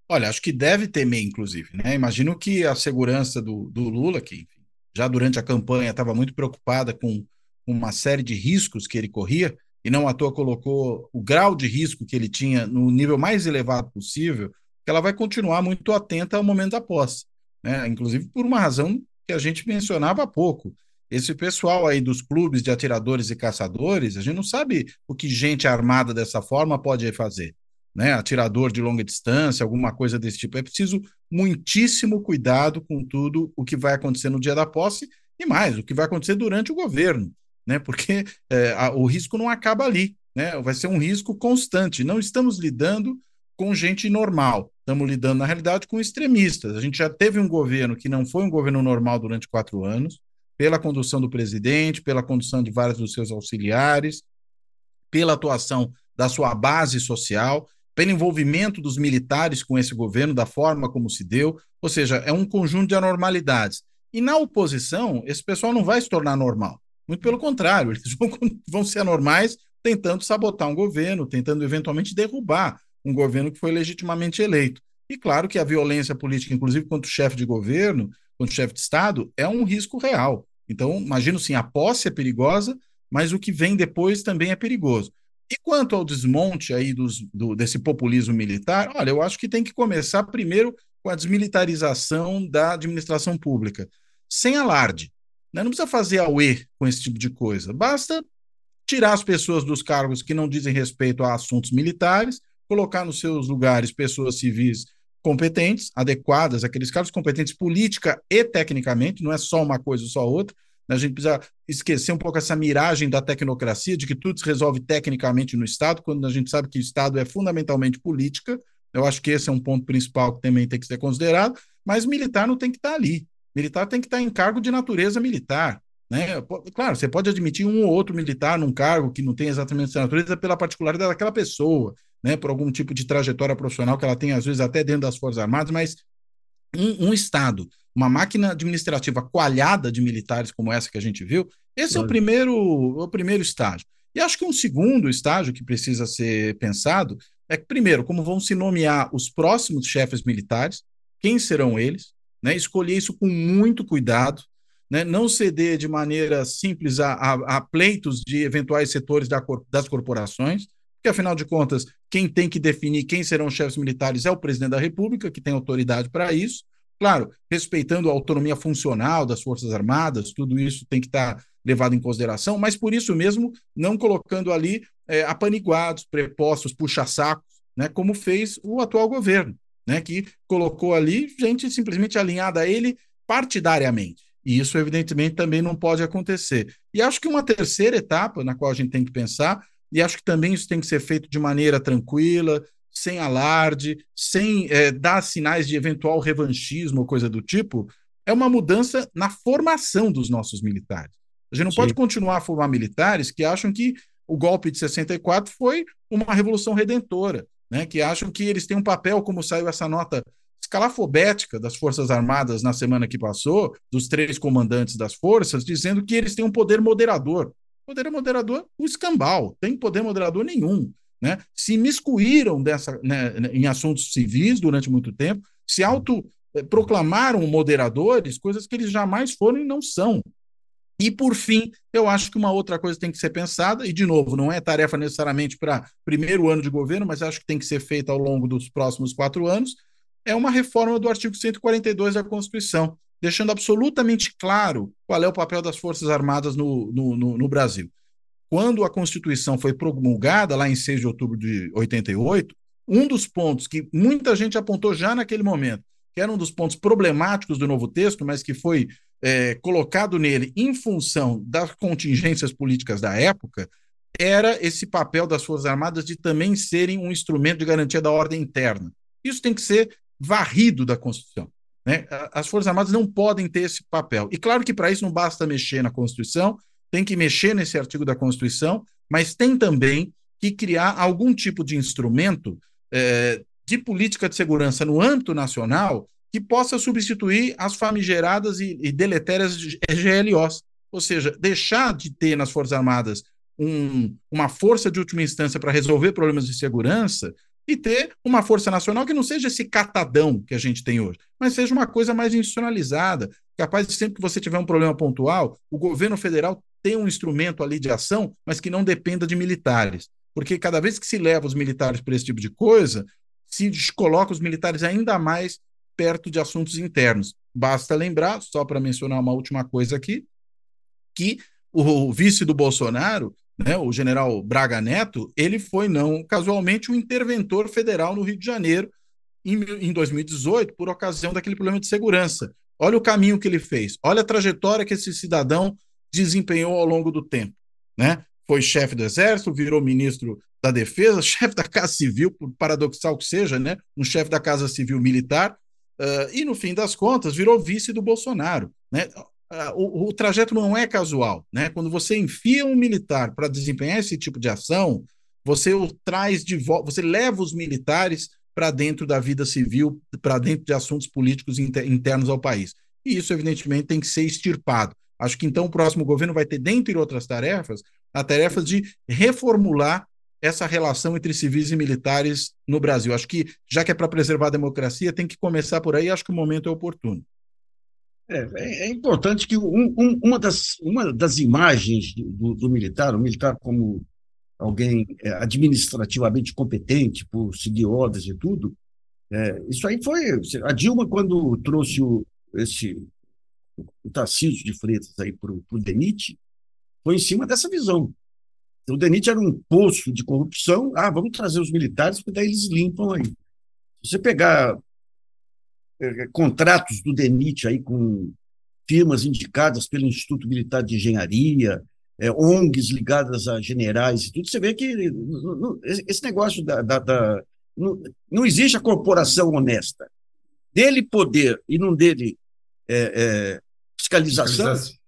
Olha, acho que deve temer, inclusive. Né? Imagino que a segurança do, do Lula, que já durante a campanha estava muito preocupada com uma série de riscos que ele corria, e não à toa colocou o grau de risco que ele tinha no nível mais elevado possível, que ela vai continuar muito atenta ao momento da posse. Né? Inclusive por uma razão que a gente mencionava há pouco. Esse pessoal aí dos clubes de atiradores e caçadores, a gente não sabe o que gente armada dessa forma pode fazer né, atirador de longa distância, alguma coisa desse tipo. É preciso muitíssimo cuidado com tudo o que vai acontecer no dia da posse e mais, o que vai acontecer durante o governo, né, porque é, a, o risco não acaba ali, né, vai ser um risco constante. Não estamos lidando com gente normal, estamos lidando, na realidade, com extremistas. A gente já teve um governo que não foi um governo normal durante quatro anos, pela condução do presidente, pela condução de vários dos seus auxiliares, pela atuação da sua base social pelo envolvimento dos militares com esse governo, da forma como se deu, ou seja, é um conjunto de anormalidades. E na oposição, esse pessoal não vai se tornar normal. Muito pelo contrário, eles vão, vão ser anormais tentando sabotar um governo, tentando eventualmente derrubar um governo que foi legitimamente eleito. E claro que a violência política, inclusive contra o chefe de governo, contra o chefe de Estado, é um risco real. Então, imagino sim, a posse é perigosa, mas o que vem depois também é perigoso. E quanto ao desmonte aí dos, do, desse populismo militar, olha, eu acho que tem que começar primeiro com a desmilitarização da administração pública, sem alarde. Né? Não precisa fazer auê com esse tipo de coisa, basta tirar as pessoas dos cargos que não dizem respeito a assuntos militares, colocar nos seus lugares pessoas civis competentes, adequadas, aqueles cargos competentes política e tecnicamente, não é só uma coisa ou só outra, a gente precisa esquecer um pouco essa miragem da tecnocracia, de que tudo se resolve tecnicamente no Estado, quando a gente sabe que o Estado é fundamentalmente política. Eu acho que esse é um ponto principal que também tem que ser considerado, mas militar não tem que estar ali. Militar tem que estar em cargo de natureza militar. Né? Claro, você pode admitir um ou outro militar num cargo que não tem exatamente essa natureza pela particularidade daquela pessoa, né? por algum tipo de trajetória profissional que ela tem, às vezes, até dentro das Forças Armadas, mas um, um Estado uma máquina administrativa coalhada de militares como essa que a gente viu, esse é o primeiro, o primeiro estágio. E acho que um segundo estágio que precisa ser pensado é que, primeiro, como vão se nomear os próximos chefes militares, quem serão eles, né? escolher isso com muito cuidado, né? não ceder de maneira simples a, a, a pleitos de eventuais setores da, das corporações, porque, afinal de contas, quem tem que definir quem serão os chefes militares é o presidente da República, que tem autoridade para isso, Claro, respeitando a autonomia funcional das Forças Armadas, tudo isso tem que estar levado em consideração, mas por isso mesmo não colocando ali é, apaniguados, prepostos, puxa-sacos, né, como fez o atual governo, né, que colocou ali gente simplesmente alinhada a ele partidariamente. E isso, evidentemente, também não pode acontecer. E acho que uma terceira etapa na qual a gente tem que pensar, e acho que também isso tem que ser feito de maneira tranquila, sem alarde, sem é, dar sinais de eventual revanchismo ou coisa do tipo, é uma mudança na formação dos nossos militares. A gente não Sim. pode continuar a formar militares que acham que o golpe de 64 foi uma revolução redentora, né? que acham que eles têm um papel, como saiu essa nota escalafobética das Forças Armadas na semana que passou, dos três comandantes das forças, dizendo que eles têm um poder moderador. Poder moderador, o escambau, tem poder moderador nenhum né, se miscuíram dessa, né, em assuntos civis durante muito tempo, se autoproclamaram moderadores, coisas que eles jamais foram e não são. E, por fim, eu acho que uma outra coisa tem que ser pensada, e, de novo, não é tarefa necessariamente para primeiro ano de governo, mas acho que tem que ser feita ao longo dos próximos quatro anos, é uma reforma do artigo 142 da Constituição, deixando absolutamente claro qual é o papel das Forças Armadas no, no, no, no Brasil. Quando a Constituição foi promulgada, lá em 6 de outubro de 88, um dos pontos que muita gente apontou já naquele momento, que era um dos pontos problemáticos do novo texto, mas que foi é, colocado nele em função das contingências políticas da época, era esse papel das Forças Armadas de também serem um instrumento de garantia da ordem interna. Isso tem que ser varrido da Constituição. Né? As Forças Armadas não podem ter esse papel. E claro que para isso não basta mexer na Constituição, tem que mexer nesse artigo da Constituição, mas tem também que criar algum tipo de instrumento é, de política de segurança no âmbito nacional que possa substituir as famigeradas e, e deletérias GLOs. Ou seja, deixar de ter nas Forças Armadas um, uma força de última instância para resolver problemas de segurança e ter uma força nacional que não seja esse catadão que a gente tem hoje, mas seja uma coisa mais institucionalizada, capaz de sempre que você tiver um problema pontual, o governo federal ter um instrumento ali de ação, mas que não dependa de militares. Porque cada vez que se leva os militares para esse tipo de coisa, se coloca os militares ainda mais perto de assuntos internos. Basta lembrar, só para mencionar uma última coisa aqui, que o vice do Bolsonaro, né, o general Braga Neto, ele foi, não casualmente, um interventor federal no Rio de Janeiro em, em 2018, por ocasião daquele problema de segurança. Olha o caminho que ele fez, olha a trajetória que esse cidadão desempenhou ao longo do tempo. Né? Foi chefe do Exército, virou ministro da Defesa, chefe da Casa Civil, por paradoxal que seja, né? um chefe da Casa Civil Militar, Uh, e, no fim das contas, virou vice do Bolsonaro. Né? Uh, o, o, trajeto não é casual. Né? Quando você enfia um militar para desempenhar esse tipo de ação, você o traz de volta, você leva os militares para dentro da vida civil, para dentro de assuntos políticos inter, internos ao país. E isso, evidentemente, tem que ser extirpado. Acho que então o próximo governo vai ter, dentre outras tarefas, a tarefa de reformular essa relação entre civis e militares no Brasil. Acho que, já que é para preservar a democracia, tem que começar por aí, acho que o momento é oportuno. É, é, é importante que um, um, uma, das, uma das imagens do, do, militar, o militar como alguém é, administrativamente competente, por seguir ordens e tudo, é, isso aí foi. A Dilma, quando trouxe o, esse, o Tarcísio de Freitas para o DENIT, foi em cima dessa visão. O DENIT era um poço de corrupção. Ah, vamos trazer os militares, porque daí eles limpam aí. Se você pegar é, contratos do DENIT aí com firmas indicadas pelo Instituto Militar de Engenharia, é, ONGs ligadas a generais e tudo, você vê que esse negócio da. da, da não, não, existe a corporação honesta. Dele poder e não dele é, fiscalização, fiscalização,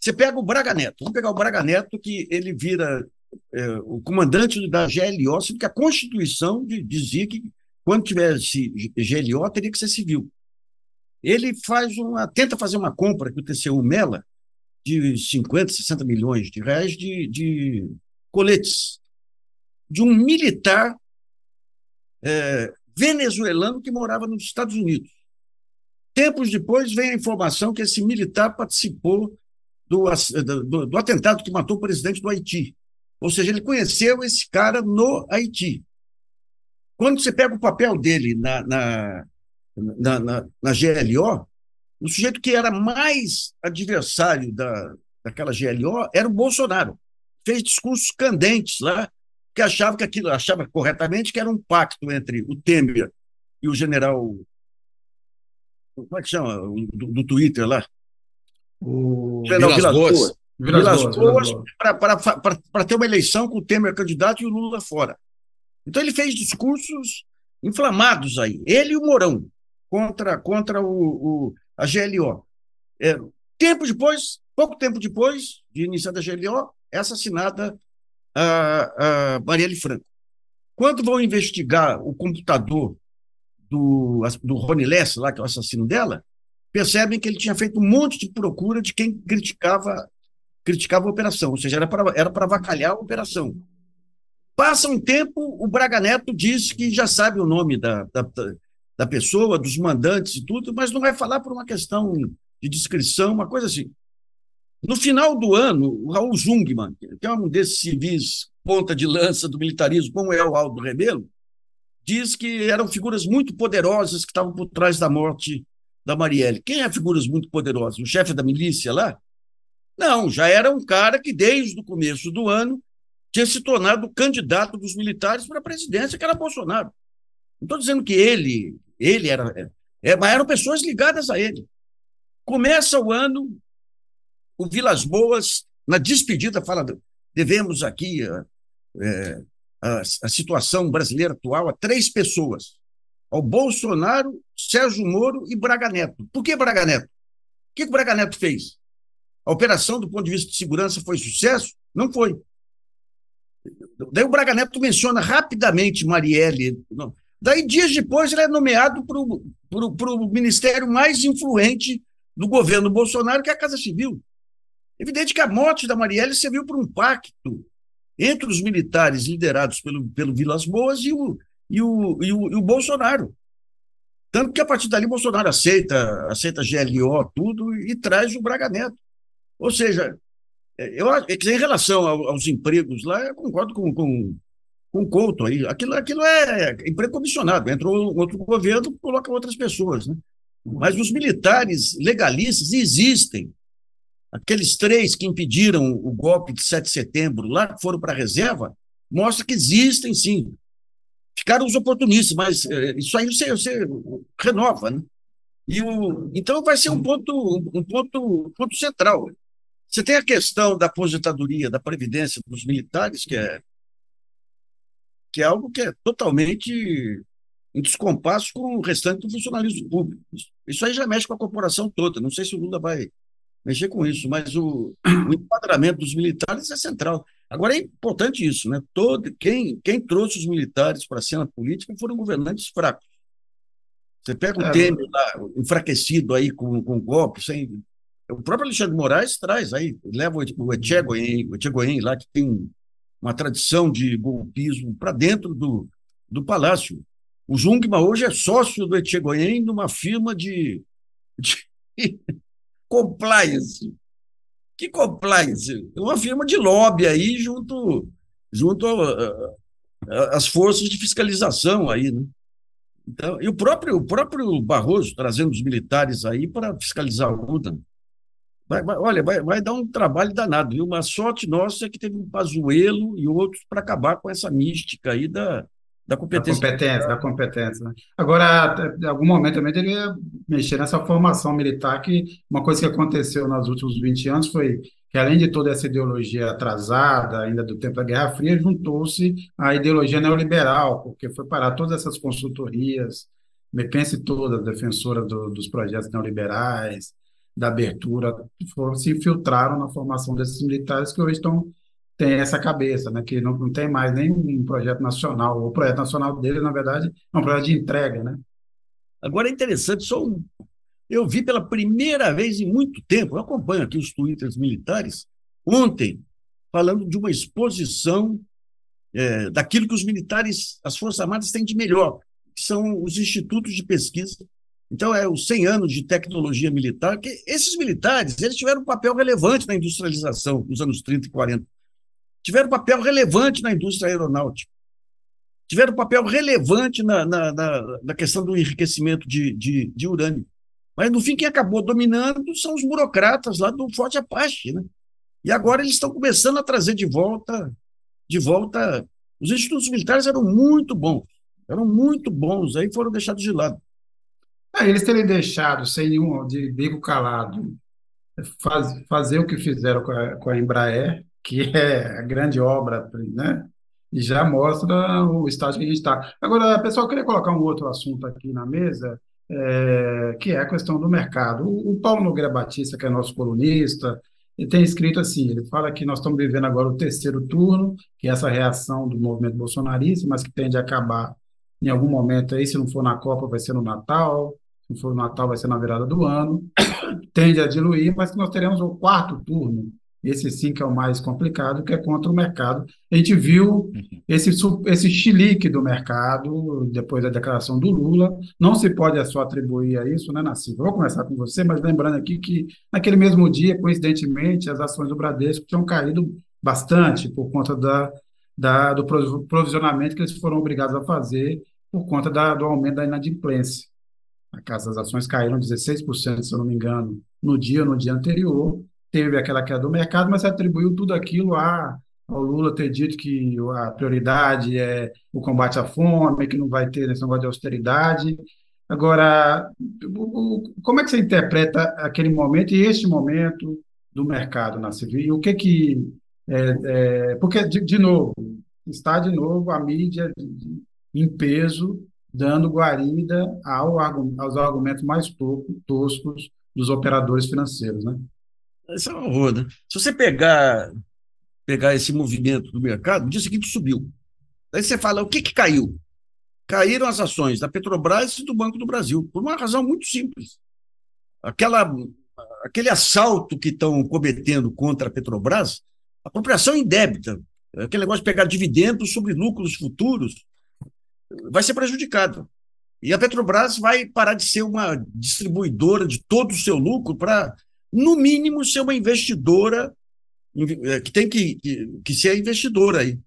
você pega o Braga Neto, vamos pegar o Braga Neto, que ele vira é, o comandante da GLO, sendo que a Constituição dizia que quando tivesse GLO teria que ser civil. Ele faz uma, tenta fazer uma compra que o TCU Mela de 50, 60 milhões de reais de, de coletes de um militar é, venezuelano que morava nos Estados Unidos. Tempos depois vem a informação que esse militar participou do, do, do, atentado que matou o presidente do Haiti. Ou seja, ele conheceu esse cara no Haiti. Quando você pega o papel dele na, na, na, na, na GLO, o sujeito que era mais adversário da, daquela GLO era o Bolsonaro. Fez discursos candentes lá, que achava que aquilo, achava corretamente que era um pacto entre o Temer e o general. Como é que chama? Do, do Twitter lá? O General Vilas, Boas. Vilas, Boas, para ter uma eleição com o Temer candidato e o Lula fora. Então ele fez discursos inflamados aí, ele e o Mourão, contra, contra o, o a GLO. É, tempo depois, pouco tempo depois de iniciar a GLO, é assassinada a, a Marielle Franco. Quando vão investigar o computador do, do Rony Less, lá, que é o assassino dela, percebem que ele tinha feito um monte de procura de quem criticava criticava a operação, ou seja, era para era para avacalhar a operação. Passa um tempo, o Braga Neto diz que já sabe o nome da, da, da pessoa, dos mandantes e tudo, mas não vai falar por uma questão de descrição, uma coisa assim. No final do ano, o Raul Jungmann, que é um desses civis ponta de lança do militarismo, como é o Aldo Rebelo, diz que eram figuras muito poderosas que estavam por trás da morte da Marielle. Quem é figuras muito poderosas? O chefe da milícia lá? Não, já era um cara que desde o começo do ano tinha se tornado candidato dos militares para a presidência, que era Bolsonaro. Não estou dizendo que ele, ele era, é, mas eram pessoas ligadas a ele. Começa o ano, o Vilas Boas, na despedida, fala: devemos aqui é, a, a situação brasileira atual a três pessoas: ao Bolsonaro, Sérgio Moro e Braga Neto. Por que Braga Neto? O que o Braga Neto fez? A operação, do ponto de vista de segurança, foi sucesso? Não foi. Daí o Braga Neto menciona rapidamente Marielle. Daí, dias depois, ele é nomeado para o ministério mais influente do governo Bolsonaro, que é a Casa Civil. Evidente que a morte da Marielle serviu para um pacto entre os militares liderados pelo, pelo Vilas Boas e o, e o, e o, e o Bolsonaro. Tanto que a partir dali Bolsonaro aceita, aceita GLO, tudo, e traz o Braga Neto. Ou seja, eu, em relação aos empregos lá, eu concordo com, com, com o Couto aí. Aquilo, aquilo é emprego comissionado. Entrou outro governo, coloca outras pessoas. Né? Mas os militares legalistas existem. Aqueles três que impediram o golpe de 7 de setembro, lá que foram para a reserva, mostra que existem sim. Ficaram os oportunistas, mas é, isso aí você, você renova, né? E o, então vai ser um ponto, um ponto, um ponto central. Você tem a questão da aposentadoria, da previdência dos militares, que é, que é algo que é totalmente em descompasso com o restante do funcionalismo público. Isso aí já mexe com a corporação toda. Não sei se o Lula vai mexer com isso, mas o, o enquadramento dos militares é central. Agora é importante isso, né? Todo, quem, quem trouxe os militares para a cena política foram governantes fracos. Você pega o é, Temer lá, enfraquecido aí com, com golpe, sem. O próprio Alexandre de Moraes traz aí, leva o Echegoyen, o Echegoyen lá, que tem uma tradição de golpismo para dentro do, do palácio. O Jungmann hoje é sócio do Echegoyen numa firma de, de compliance. Que compliance? Uma firma de lobby aí junto, junto às forças de fiscalização aí, né? Então, e o próprio, o próprio Barroso trazendo os militares aí para fiscalizar a UNA. Vai, vai, olha, vai, vai dar um trabalho danado. E uma sorte nossa é que teve um Pazuelo e outros para acabar com essa mística aí da, da competência. Da competência, da competência. Né? Agora, em algum momento também deveria mexer nessa formação militar, que uma coisa que aconteceu nos últimos 20 anos foi que, além de toda essa ideologia atrasada, ainda do tempo da Guerra Fria, juntou-se a ideologia neoliberal, porque foi parar todas essas consultorias, pense todas, defensoras do, dos projetos neoliberais, da abertura, foram, se infiltraram na formação desses militares que hoje estão tem essa cabeça, né, que não, não tem mais nem um projeto nacional. O projeto nacional dele, na verdade, é um projeto de entrega, né? Agora é interessante, só um, eu vi pela primeira vez em muito tempo, eu acompanho aqui os twitters militares, ontem, falando de uma exposição é, daquilo que os militares, as Forças Armadas têm de melhor, que são os institutos de pesquisa. Então, é os 100 anos de tecnologia militar, que esses militares eles tiveram um papel relevante na industrialização dos anos 30 e 40 tiveram papel relevante na indústria aeronáutica, tiveram papel relevante na, na, na, na questão do enriquecimento de, de, de, urânio. Mas, no fim, quem acabou dominando são os burocratas lá do Forte Apache. Né? E agora eles estão começando a trazer de volta, de volta. Os institutos militares eram muito bons, eram muito bons, aí foram deixados de lado. É, eles terem deixado, sem nenhum de bico calado, faz, fazer o que fizeram com a, com a Embraer, que é a grande obra, né? E já mostra o estágio que a gente está. Agora, pessoal, eu queria colocar um outro assunto aqui na mesa, é, que é a questão do mercado. O, o Paulo Nogueira Batista, que é nosso colunista, ele tem escrito assim, ele fala que nós estamos vivendo agora o terceiro turno, que é essa reação do movimento bolsonarista, mas que tende a acabar em algum momento aí, se não for na Copa, vai ser no Natal, se não for no Natal, vai ser na virada do ano, tende a diluir, mas que nós teremos o quarto turno, esse sim que é o mais complicado, que é contra o mercado. A gente viu esse, esse chilique do mercado depois da declaração do Lula. Não se pode só atribuir a isso, né, Nassif? Vou começar com você, mas lembrando aqui que naquele mesmo dia, coincidentemente, as ações do Bradesco tinham caído bastante por conta da, da, do provisionamento que eles foram obrigados a fazer por conta da, do aumento da inadimplência. As ações caíram 16%, se eu não me engano, no dia no dia anterior teve aquela queda do mercado, mas atribuiu tudo aquilo a, ao Lula ter dito que a prioridade é o combate à fome, que não vai ter esse negócio de austeridade. Agora, como é que você interpreta aquele momento e este momento do mercado na civil? E o que que... É, é, porque, de, de, novo, está de novo a mídia em peso dando guarida ao, aos argumentos mais toscos dos operadores financeiros, né? Isso é um horror, né? Se você pegar, pegar esse movimento do mercado, no dia seguinte subiu. Aí você fala, o que, que caiu? Caíram as ações da Petrobras e do Banco do Brasil, por uma razão muito simples. Aquela, aquele assalto que estão cometendo contra a Petrobras, apropriação indébita, aquele negócio de pegar dividendos sobre lucros futuros, vai ser prejudicado. E a Petrobras vai parar de ser uma distribuidora de todo o seu lucro para no mínimo, ser uma investidora é, que tem que, que, que ser investidora aí.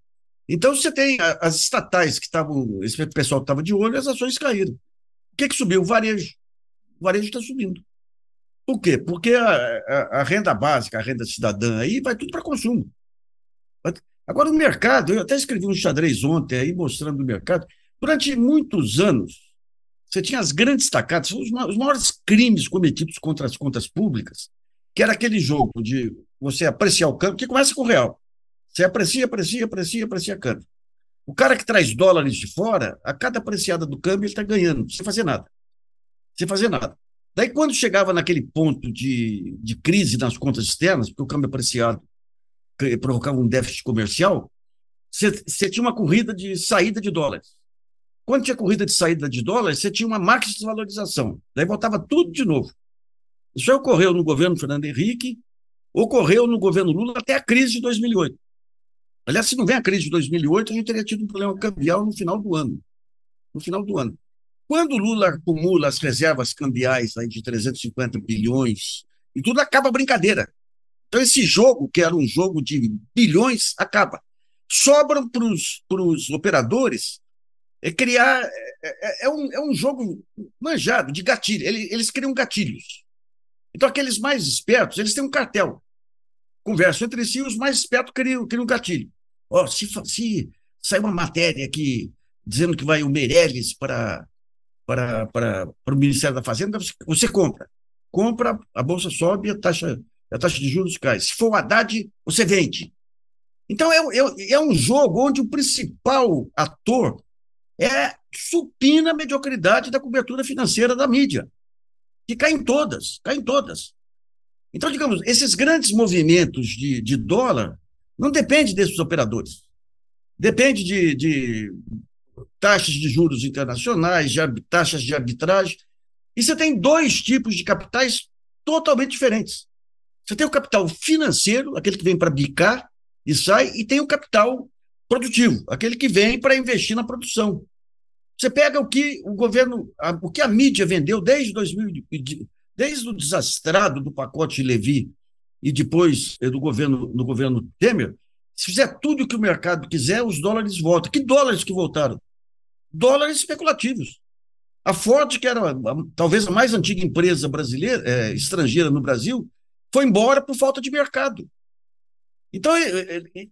Então, você tem as estatais que estavam, esse pessoal que estava de olho, as ações caíram. O que, que subiu? O varejo. O varejo está subindo. Por quê? Porque a, a, a, renda básica, a renda cidadã aí vai tudo para consumo. Agora, o mercado, eu até escrevi um xadrez ontem aí mostrando o mercado. Durante muitos anos, você tinha as grandes tacadas, os maiores crimes cometidos contra as contas públicas que era aquele jogo de você apreciar o câmbio, que começa com o real. Você aprecia, aprecia, aprecia, aprecia câmbio. O cara que traz dólares de fora, a cada apreciada do câmbio, ele está ganhando, sem fazer nada. Sem fazer nada. Daí, quando chegava naquele ponto de, de crise nas contas externas, porque o câmbio apreciado provocava um déficit comercial, você tinha uma corrida de saída de dólares. Quando tinha corrida de saída de dólares, você tinha uma máxima desvalorização. Daí voltava tudo de novo. Isso ocorreu no governo Fernando Henrique, ocorreu no governo Lula até a crise de 2008. Aliás, se não vem a crise de 2008, a gente teria tido um problema cambial no final do ano. No final do ano. Quando o Lula acumula as reservas cambiais aí de 350 bilhões, e tudo acaba a brincadeira. Então, esse jogo, que era um jogo de bilhões, acaba. Sobram para os operadores é criar. É, é, é, um, é um jogo manjado de gatilho. Eles, eles criam gatilhos. Então, aqueles mais espertos, eles têm um cartel. Conversam entre si, os mais espertos criam, criam um gatilho. Oh, se, se sair uma matéria aqui dizendo que vai o Meirelles para, para, para, para o Ministério da Fazenda, você compra. Compra, a bolsa sobe, a taxa, a taxa de juros cai. Se for o Haddad, você vende. Então, é, é, é um jogo onde o principal ator é supina a mediocridade da cobertura financeira da mídia que caem todas, caem todas. Então, digamos, esses grandes movimentos de, de dólar não dependem desses operadores. Depende de, de taxas de juros internacionais, de taxas de arbitragem. E você tem dois tipos de capitais totalmente diferentes. Você tem o capital financeiro, aquele que vem para bicar e sai, e tem o capital produtivo, aquele que vem para investir na produção. Você pega o que o governo, o que a mídia vendeu desde 2000, desde o desastrado do pacote Levi e depois eh, do governo do governo Temer, se fizer tudo o que o mercado quiser, os dólares voltam. Que dólares que voltaram? Dólares especulativos. A Ford, que era talvez a mais antiga empresa brasileira, é, estrangeira no Brasil, foi embora por falta de mercado. Então,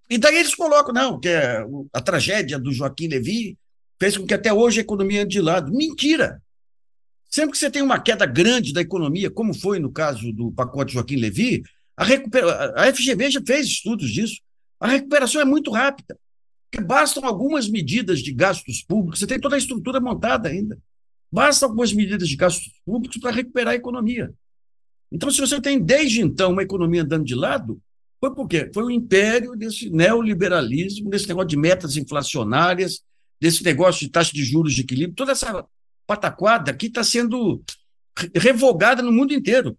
e, daí eles colocam, não, que é a tragédia do Joaquim Levy fez com que até hoje a economia ande de lado. Mentira! Sempre que você tem uma queda grande da economia, como foi no caso do pacote Joaquim Levy, a, recupera... a FGV já fez estudos disso. A recuperação é muito rápida. Bastam algumas medidas de gastos públicos, você tem toda a estrutura montada ainda. Bastam algumas medidas de gastos públicos para recuperar a economia. Então, se você tem desde então uma economia andando de lado, foi por quê? Foi o império desse neoliberalismo, desse negócio de metas inflacionárias, desse negócio de taxa de juros de equilíbrio, toda essa pataquada aqui está sendo revogada no mundo inteiro.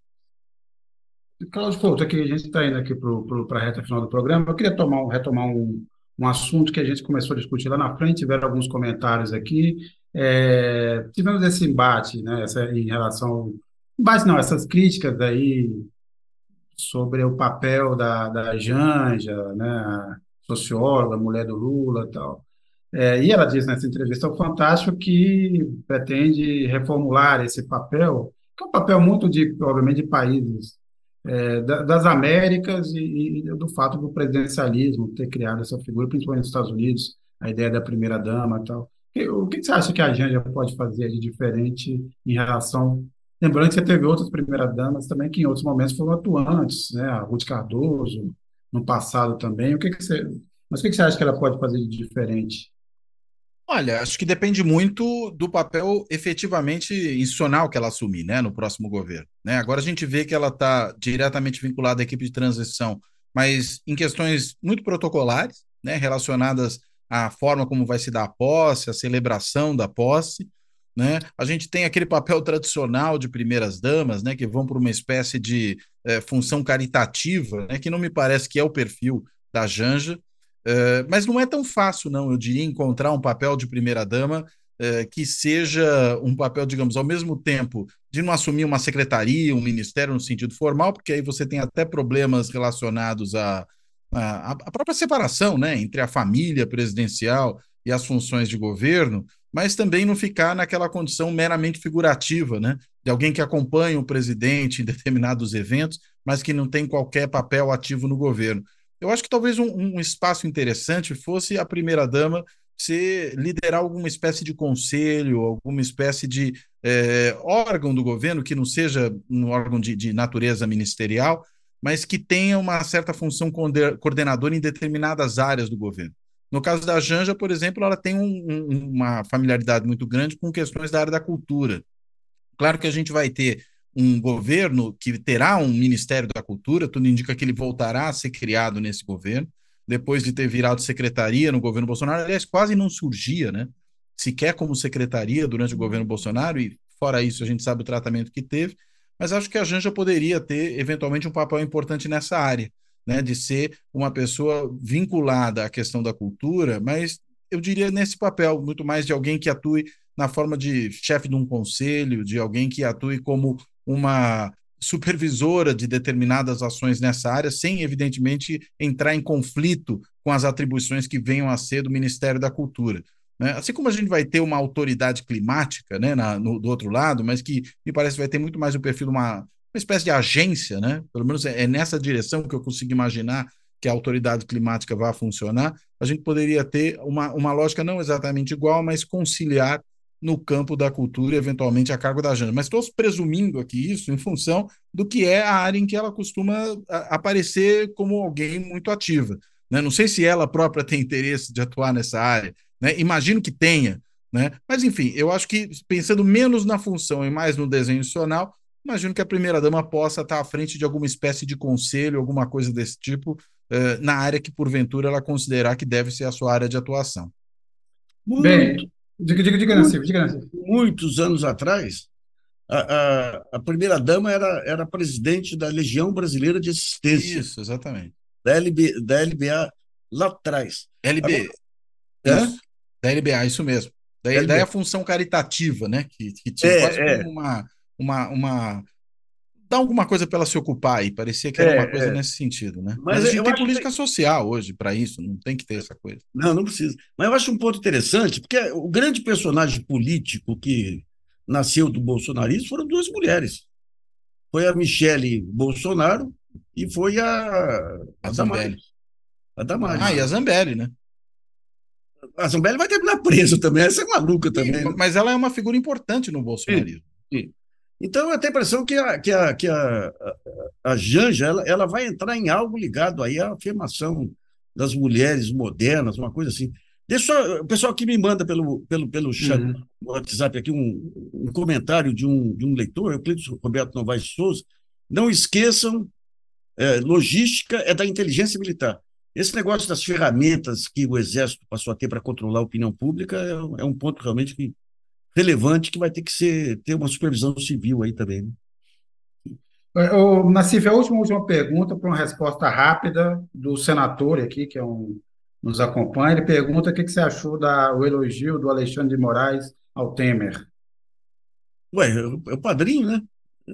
Cláudio Couto, aqui, a gente está indo aqui para a reta final do programa. Eu queria tomar, retomar um, um assunto que a gente começou a discutir lá na frente, tiveram alguns comentários aqui. É, tivemos esse embate, né, essa, em relação. Embate não, essas críticas aí sobre o papel da, da Janja, né, socióloga, mulher do Lula e tal. É, e ela diz nessa entrevista ao Fantástico que pretende reformular esse papel, que é um papel muito de, obviamente, de países é, das Américas e, e, do fato do presidencialismo ter criado essa figura, principalmente nos Estados Unidos, a ideia da primeira-dama e tal. O que você acha que a Janja pode fazer de diferente em relação. Lembrando que teve outras primeiras-damas também que em outros momentos foram atuantes, né? A Ruth Cardoso, no passado também. O que, que você. Mas o que, que você acha que ela pode fazer de diferente? Olha, acho que depende muito do papel efetivamente institucional que ela assumir, né, no próximo governo. Né? Agora a gente vê que ela está diretamente vinculada à equipe de transição, mas em questões muito protocolares, né, relacionadas à forma como vai se dar a posse, a celebração da posse. Né? A gente tem aquele papel tradicional de primeiras damas, né, que vão para uma espécie de é, função caritativa, né, que não me parece que é o perfil da Janja. Eh, mas não é tão fácil, não, eu diria, encontrar um papel de primeira-dama uh, que seja um papel, digamos, ao mesmo tempo de não assumir uma secretaria, um ministério no sentido formal, porque aí você tem até problemas relacionados à, à, à própria separação né, entre a família presidencial e as funções de governo, mas também não ficar naquela condição meramente figurativa, né, de alguém que acompanha o presidente em determinados eventos, mas que não tem qualquer papel ativo no governo. Eu acho que talvez um, um espaço interessante fosse a primeira-dama se liderar alguma espécie de conselho, alguma espécie de é, órgão do governo que não seja um órgão de, de, natureza ministerial, mas que tenha uma certa função coordenadora em determinadas áreas do governo. No caso da Janja, por exemplo, ela tem um, um, uma familiaridade muito grande com questões da área da cultura. Claro que a gente vai ter um governo que terá um Ministério da Cultura, tudo indica que ele voltará a ser criado nesse governo, depois de ter virado secretaria no governo Bolsonaro. Aliás, quase não surgia, né? Sequer como secretaria durante o governo Bolsonaro, e fora isso, a gente sabe o tratamento que teve. Mas acho que a Janja poderia ter, eventualmente, um papel importante nessa área, né? De ser uma pessoa vinculada à questão da cultura, mas eu diria nesse papel, muito mais de alguém que atue na forma de chefe de um conselho, de alguém que atue como uma supervisora de determinadas ações nessa área, sem, evidentemente, entrar em conflito com as atribuições que venham a ser do Ministério da Cultura. Né? Assim como a gente vai ter uma autoridade climática né, na, no, do outro lado, mas que me parece vai ter muito mais o perfil de uma, uma espécie de agência, né? pelo menos é, é nessa direção que eu consigo imaginar que a autoridade climática vai funcionar, a gente poderia ter uma, uma lógica não exatamente igual, mas conciliar no campo da cultura, eventualmente a cargo da Janja. Mas estou presumindo aqui isso em função do que é a área em que ela costuma aparecer como alguém muito ativa. Né? Não sei se ela própria tem interesse de atuar nessa área, né? imagino que tenha, né? mas enfim, eu acho que pensando menos na função e mais no desenho institucional, imagino que a primeira-dama possa estar à frente de alguma espécie de conselho, alguma coisa desse tipo, eh, na área que porventura ela considerar que deve ser a sua área de atuação. Bem, Diga, diga, diga, Nancy, diga, Nancy. Muitos anos atrás, a, a, a primeira-dama era, era presidente da Legião Brasileira de Assistência. Isso, exatamente. Da, LB, da LBA lá atrás. LB. Agora, da LBA, isso mesmo. Daí, daí a função caritativa, né? Que, que tinha é, quase é. uma, uma, uma dá alguma coisa para ela se ocupar aí. Parecia que era é, uma coisa é. nesse sentido, né? Mas, Mas a gente tem política que... social hoje para isso, não tem que ter essa coisa. Não, não precisa. Mas eu acho um ponto interessante, porque o grande personagem político que nasceu do bolsonarismo foram duas mulheres. Foi a Michele Bolsonaro e foi a, a, a Zambelli. A Damares. Ah, e a Zambelli, né? A Zambelli vai terminar presa também, essa é maluca também. Sim, né? Mas ela é uma figura importante no bolsonarismo. Sim, sim. Então, eu tenho a impressão que a, que a, que a, a, Janja ela, ela vai entrar em algo ligado aí à afirmação das mulheres modernas, uma coisa assim. Deixa o pessoal que me manda pelo, pelo, pelo chat, uhum. WhatsApp aqui um, um comentário de um, de um leitor, Euclides Roberto Novaes Souza. Não esqueçam, é, logística é da inteligência militar. Esse negócio das ferramentas que o Exército passou a ter para controlar a opinião pública é, é um ponto realmente que relevante que vai ter que ser ter uma supervisão civil aí também. Né? O, Nassif, a última, última pergunta para uma resposta rápida do senador aqui, que é um, nos acompanha. Ele pergunta o que, que você achou do elogio do Alexandre de Moraes ao Temer. Ué, é o padrinho, né?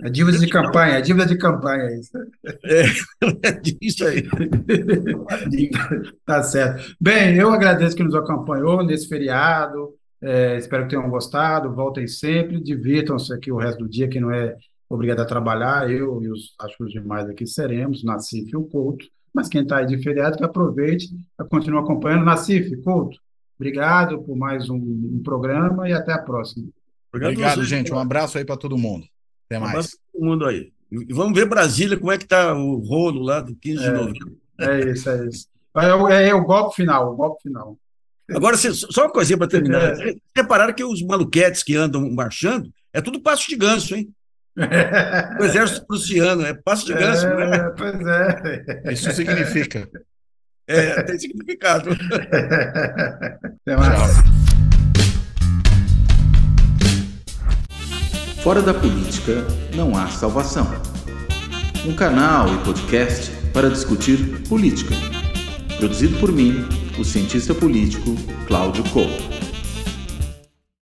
É dívida de campanha, é dívida de campanha isso. É, é isso aí. tá certo. Bem, eu agradeço que nos acompanhou nesse feriado. É, espero que tenham gostado. Voltem sempre, divirtam-se aqui o resto do dia, que não é obrigado a trabalhar. Eu e os, acho que os demais aqui seremos, Nassif e o Couto. Mas quem está aí de feriado, que aproveite para continuar acompanhando. Nassif, Couto, obrigado por mais um, um programa e até a próxima. Obrigado, obrigado gente. Um abraço aí para todo mundo. Até mais. Um abraço para todo mundo aí. E vamos ver Brasília, como é que está o rolo lá do 15 de é, novembro. É isso, é isso. É, é, é, o golpe final, o golpe final. Agora, só uma coisinha para terminar. É. Repararam que os maluquetes que andam marchando é tudo passo de ganso, hein? O exército prussiano, é passo de ganso, é, né? Pois é. Isso significa. É, tem significado. Até mais. Fora da política não há salvação. Um canal e podcast para discutir política. Produzido por mim, o cientista político Cláudio Couto.